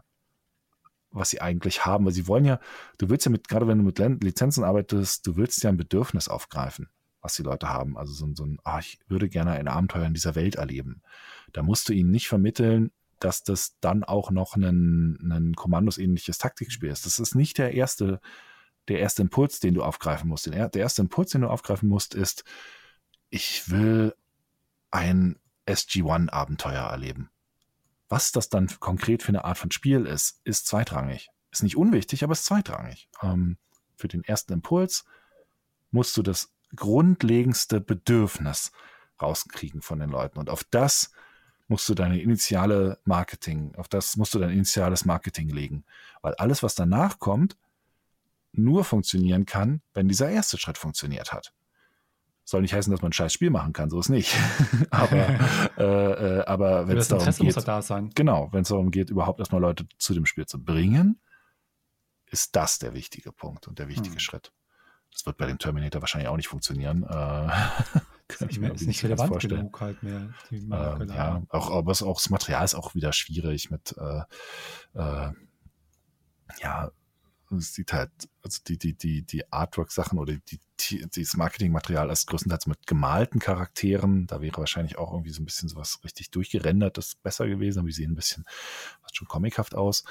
was sie eigentlich haben. Weil sie wollen ja, du willst ja mit, gerade wenn du mit Lizenzen arbeitest, du willst ja ein Bedürfnis aufgreifen, was die Leute haben. Also so, so ein, ah, ich würde gerne ein Abenteuer in dieser Welt erleben. Da musst du ihnen nicht vermitteln, dass das dann auch noch ein, ein kommandosähnliches Taktikspiel ist. Das ist nicht der erste, der erste Impuls, den du aufgreifen musst. Der erste Impuls, den du aufgreifen musst, ist, ich will ein SG-1-Abenteuer erleben. Was das dann konkret für eine Art von Spiel ist, ist zweitrangig. Ist nicht unwichtig, aber ist zweitrangig. Ähm, für den ersten Impuls musst du das grundlegendste Bedürfnis rauskriegen von den Leuten. Und auf das musst du deine initiale Marketing, auf das musst du dein initiales Marketing legen. Weil alles, was danach kommt, nur funktionieren kann, wenn dieser erste Schritt funktioniert hat. Soll nicht heißen, dass man ein scheiß Spiel machen kann, so ist nicht. *laughs* aber *laughs* äh, äh, aber wenn es darum Interesse geht, muss da sein. genau, wenn es darum geht, überhaupt erstmal Leute zu dem Spiel zu bringen, ist das der wichtige Punkt und der wichtige Hm. Schritt. Das wird bei dem Terminator wahrscheinlich auch nicht funktionieren. Äh, *laughs* kann ich Ist mir nicht, irgendwie nicht relevant vorstellen. genug halt mehr. Die Ähm, ja, auch, aber es, auch das Material ist auch wieder schwierig mit, äh, äh, ja, es sieht halt, also die, die, die, die Artwork-Sachen oder die, die, dieses Marketingmaterial ist größtenteils mit gemalten Charakteren. Da wäre wahrscheinlich auch irgendwie so ein bisschen sowas richtig durchgerendertes besser gewesen, aber die sehen ein bisschen fast schon comichaft aus.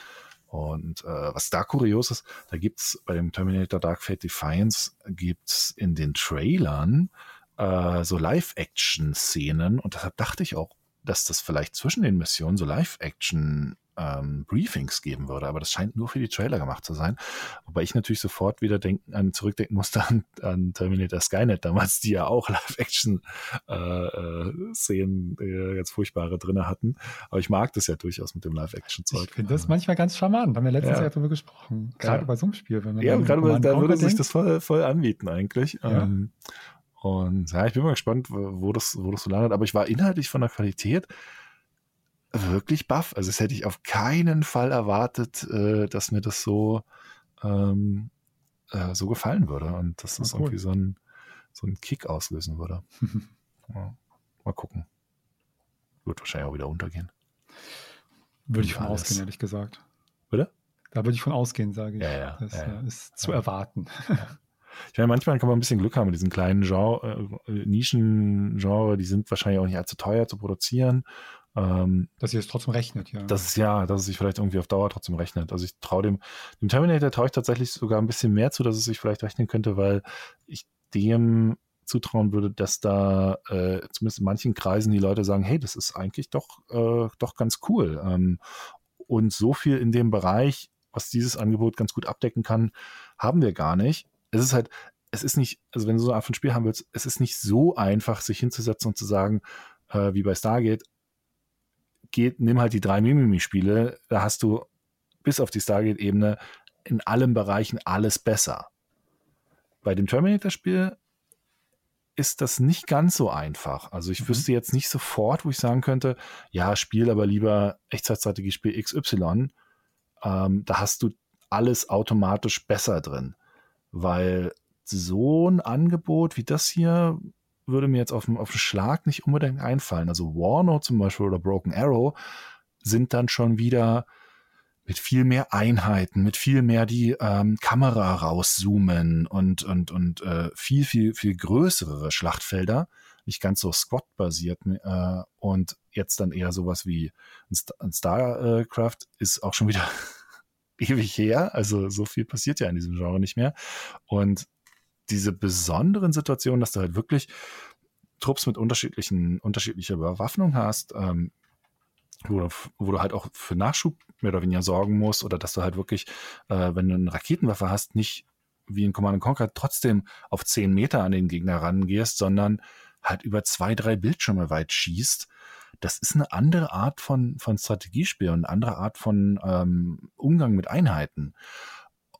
Und äh, was da kurios ist, da gibt's bei dem Terminator Dark Fate Defiance gibt's in den Trailern äh, so Live-Action-Szenen und deshalb dachte ich auch, dass das vielleicht zwischen den Missionen so Live-Action ähm, Briefings geben würde, aber das scheint nur für die Trailer gemacht zu sein. Wobei ich natürlich sofort wieder denken, an, zurückdenken musste an, an Terminator Skynet damals, die ja auch *laughs* Live-Action-Szenen, äh, ganz furchtbare drinne hatten. Aber ich mag das ja durchaus mit dem Live-Action-Zeug. Ich finde das manchmal ganz charmant. Haben wir letztens Ja. ja darüber gesprochen. Gerade Ja. bei so einem Spiel. Wenn man Ja, gerade da würde sich das voll, voll anbieten eigentlich. Ja. Ähm, und ja, ich bin mal gespannt, wo das, wo das so landet. Aber ich war inhaltlich von der Qualität wirklich baff. Also das hätte ich auf keinen Fall erwartet, äh, dass mir das so, ähm, äh, so gefallen würde. Und dass das cool. irgendwie so ein, so ein Kick auslösen würde. *laughs* Ja, mal gucken. Wird wahrscheinlich auch wieder untergehen. Würde ich von Alles. ausgehen, ehrlich gesagt. Bitte? Da würde ich von ausgehen, sage ich. Ja, ja, Das ja, ja. äh, ist zu Ja. erwarten. Ich meine, manchmal kann man ein bisschen Glück haben mit diesen kleinen Genre, äh, Nischengenre, die sind wahrscheinlich auch nicht allzu teuer zu produzieren. Ähm, Dass ihr es trotzdem rechnet, ja. das ist ja, dass es sich vielleicht irgendwie auf Dauer trotzdem rechnet. Also ich traue dem, dem Terminator traue ich tatsächlich sogar ein bisschen mehr zu, dass es sich vielleicht rechnen könnte, weil ich dem zutrauen würde, dass da äh, zumindest in manchen Kreisen die Leute sagen, hey, das ist eigentlich doch, äh, doch ganz cool. Ähm, und so viel in dem Bereich, was dieses Angebot ganz gut abdecken kann, haben wir gar nicht. Es ist halt, es ist nicht, also wenn du so eine Art von Spiel haben willst, es ist nicht so einfach, sich hinzusetzen und zu sagen, äh, wie bei Stargate, geht, nimm halt die drei Mimimi-Spiele, da hast du bis auf die Stargate-Ebene in allen Bereichen alles besser. Bei dem Terminator-Spiel ist das nicht ganz so einfach. Also ich Mhm. wüsste jetzt nicht sofort, wo ich sagen könnte, ja, spiel aber lieber Echtzeitstrategie-Spiel XY. Ähm, da hast du alles automatisch besser drin. Weil so ein Angebot wie das hier würde mir jetzt auf auf den Schlag nicht unbedingt einfallen. Also Warno zum Beispiel oder Broken Arrow sind dann schon wieder mit viel mehr Einheiten, mit viel mehr die ähm, Kamera rauszoomen und, und, und äh, viel, viel, viel größere Schlachtfelder, nicht ganz so Squad-basiert äh, und jetzt dann eher sowas wie ein, St ein StarCraft ist auch schon wieder *laughs* ewig her, also so viel passiert ja in diesem Genre nicht mehr und diese besonderen Situationen, dass du halt wirklich Trupps mit unterschiedlichen, unterschiedlicher Bewaffnung hast, ähm, wo, du, wo du halt auch für Nachschub mehr oder weniger sorgen musst oder dass du halt wirklich, äh, wenn du eine Raketenwaffe hast, nicht wie in Command Conquer trotzdem auf 10 Meter an den Gegner rangehst, sondern halt über zwei, drei Bildschirme weit schießt. Das ist eine andere Art von, von Strategiespiel und eine andere Art von ähm, Umgang mit Einheiten.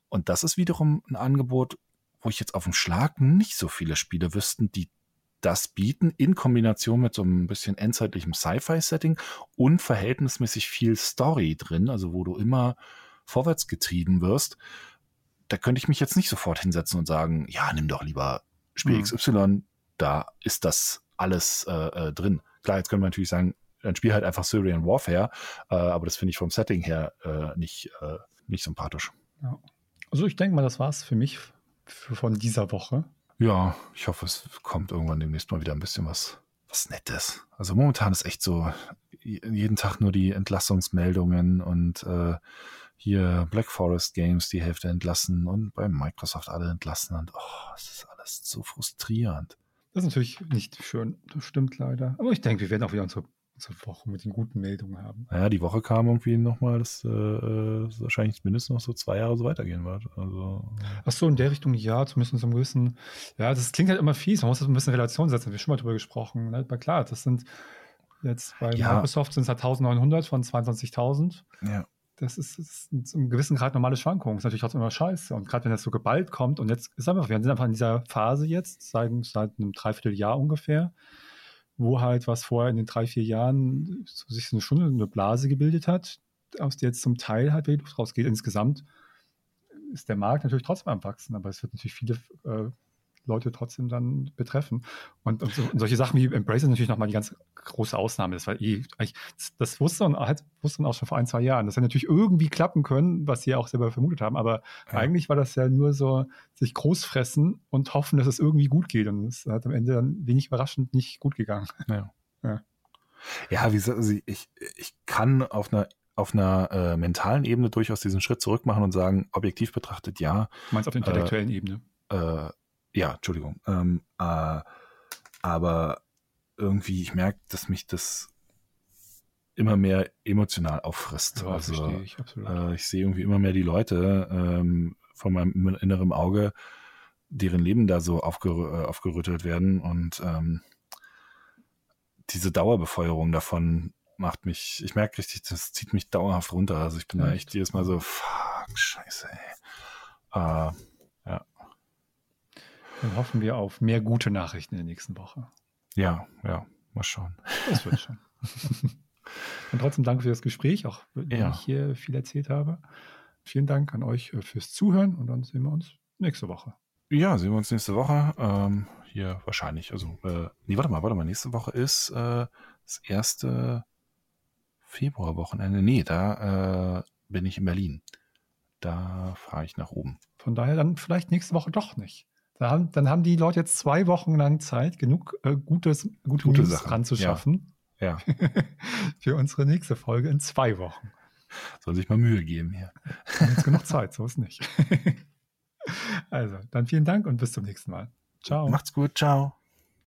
Und das ist wiederum ein Angebot, wo ich jetzt auf dem Schlag nicht so viele Spiele wüssten, die das bieten, in Kombination mit so ein bisschen endzeitlichem Sci-Fi-Setting und verhältnismäßig viel Story drin, also wo du immer vorwärts getrieben wirst. Da könnte ich mich jetzt nicht sofort hinsetzen und sagen, ja, nimm doch lieber Spiel Mhm. XY, da ist das alles äh, äh, drin. Klar, jetzt können wir natürlich sagen, dann spiel halt einfach Syrian Warfare, äh, aber das finde ich vom Setting her äh, nicht, äh, nicht sympathisch. Also ich denke mal, das war's für mich für, von dieser Woche. Ja, ich hoffe, es kommt irgendwann demnächst mal wieder ein bisschen was, was Nettes. Also momentan ist echt so jeden Tag nur die Entlassungsmeldungen und äh, hier Black Forest Games die Hälfte entlassen und bei Microsoft alle entlassen und oh, es ist alles so frustrierend. Das ist natürlich nicht schön. Das stimmt leider. Aber ich denke, wir werden auch wieder unsere unsere Woche mit den guten Meldungen haben. Naja, die Woche kam irgendwie nochmal, dass äh, es wahrscheinlich mindestens noch so zwei Jahre so weitergehen wird. Also, Ach so, in der Richtung ja, zumindest in so einem gewissen, ja, das klingt halt immer fies, man muss das ein bisschen in Relation setzen, wir haben schon mal drüber gesprochen. Ne? Aber klar, das sind jetzt bei Ja. Microsoft sind es halt 1900 von 22.000. ja. Das ist, ist in einem gewissen Grad normale Schwankungen. Das ist natürlich trotzdem immer scheiße. Und gerade wenn das so geballt kommt und jetzt ist einfach, wir sind einfach in dieser Phase jetzt, seit, seit einem Dreivierteljahr ungefähr, wo halt was vorher in den drei, vier Jahren so sich so eine Stunde, eine Blase gebildet hat, aus der jetzt zum Teil halt wieder Luft rausgeht. Insgesamt ist der Markt natürlich trotzdem am Wachsen, aber es wird natürlich viele äh, Leute trotzdem dann betreffen. Und, und, so, und solche Sachen wie Embrace ist natürlich nochmal die ganz große Ausnahme. Das war eh, das, wusste man, halt, wusste man auch schon vor ein, zwei Jahren. Das hätte natürlich irgendwie klappen können, was sie auch selber vermutet haben. Aber Ja. eigentlich war das ja nur so, sich großfressen und hoffen, dass es irgendwie gut geht. Und es hat am Ende dann wenig überraschend nicht gut gegangen. Ja. Ja. Ja, wie gesagt, also ich, ich kann auf einer auf einer äh, mentalen Ebene durchaus diesen Schritt zurück machen und sagen, objektiv betrachtet ja, Du meinst auf der intellektuellen Ebene. äh, ja, Entschuldigung, ähm, äh, aber irgendwie, ich merke, dass mich das immer mehr emotional auffrisst. Ja, also, ich. Äh, ich sehe irgendwie immer mehr die Leute ähm, vor meinem inneren Auge, deren Leben da so aufger äh, aufgerüttelt werden und ähm, diese Dauerbefeuerung davon macht mich, ich merke richtig, das zieht mich dauerhaft runter. Also ich bin da Echt? echt jedes Mal so, fuck, scheiße, ey. Äh, Dann hoffen wir auf mehr gute Nachrichten in der nächsten Woche. ja, ja, mal schauen. Das wird schon. *laughs* Und trotzdem danke für das Gespräch, auch wenn Ja. ich hier viel erzählt habe. Vielen Dank an euch äh, fürs Zuhören und dann sehen wir uns nächste Woche. Ja, sehen wir uns nächste Woche. Ähm, hier wahrscheinlich. Also, äh, nee, warte mal, warte mal. Nächste Woche ist äh, das erste Februarwochenende. Nee, da äh, bin ich in Berlin. Da fahre ich nach oben. Von daher dann vielleicht nächste Woche doch nicht. Da haben, dann haben die Leute jetzt zwei Wochen lang Zeit, genug äh, Gutes, gute, Gute News Sachen, ranzuschaffen Ja, *laughs* für unsere nächste Folge in zwei Wochen. soll sich mal Mühe geben hier. Wir haben jetzt genug *laughs* Zeit, so ist nicht. *laughs* also, dann vielen Dank und bis zum nächsten Mal. Ciao. Macht's gut, ciao.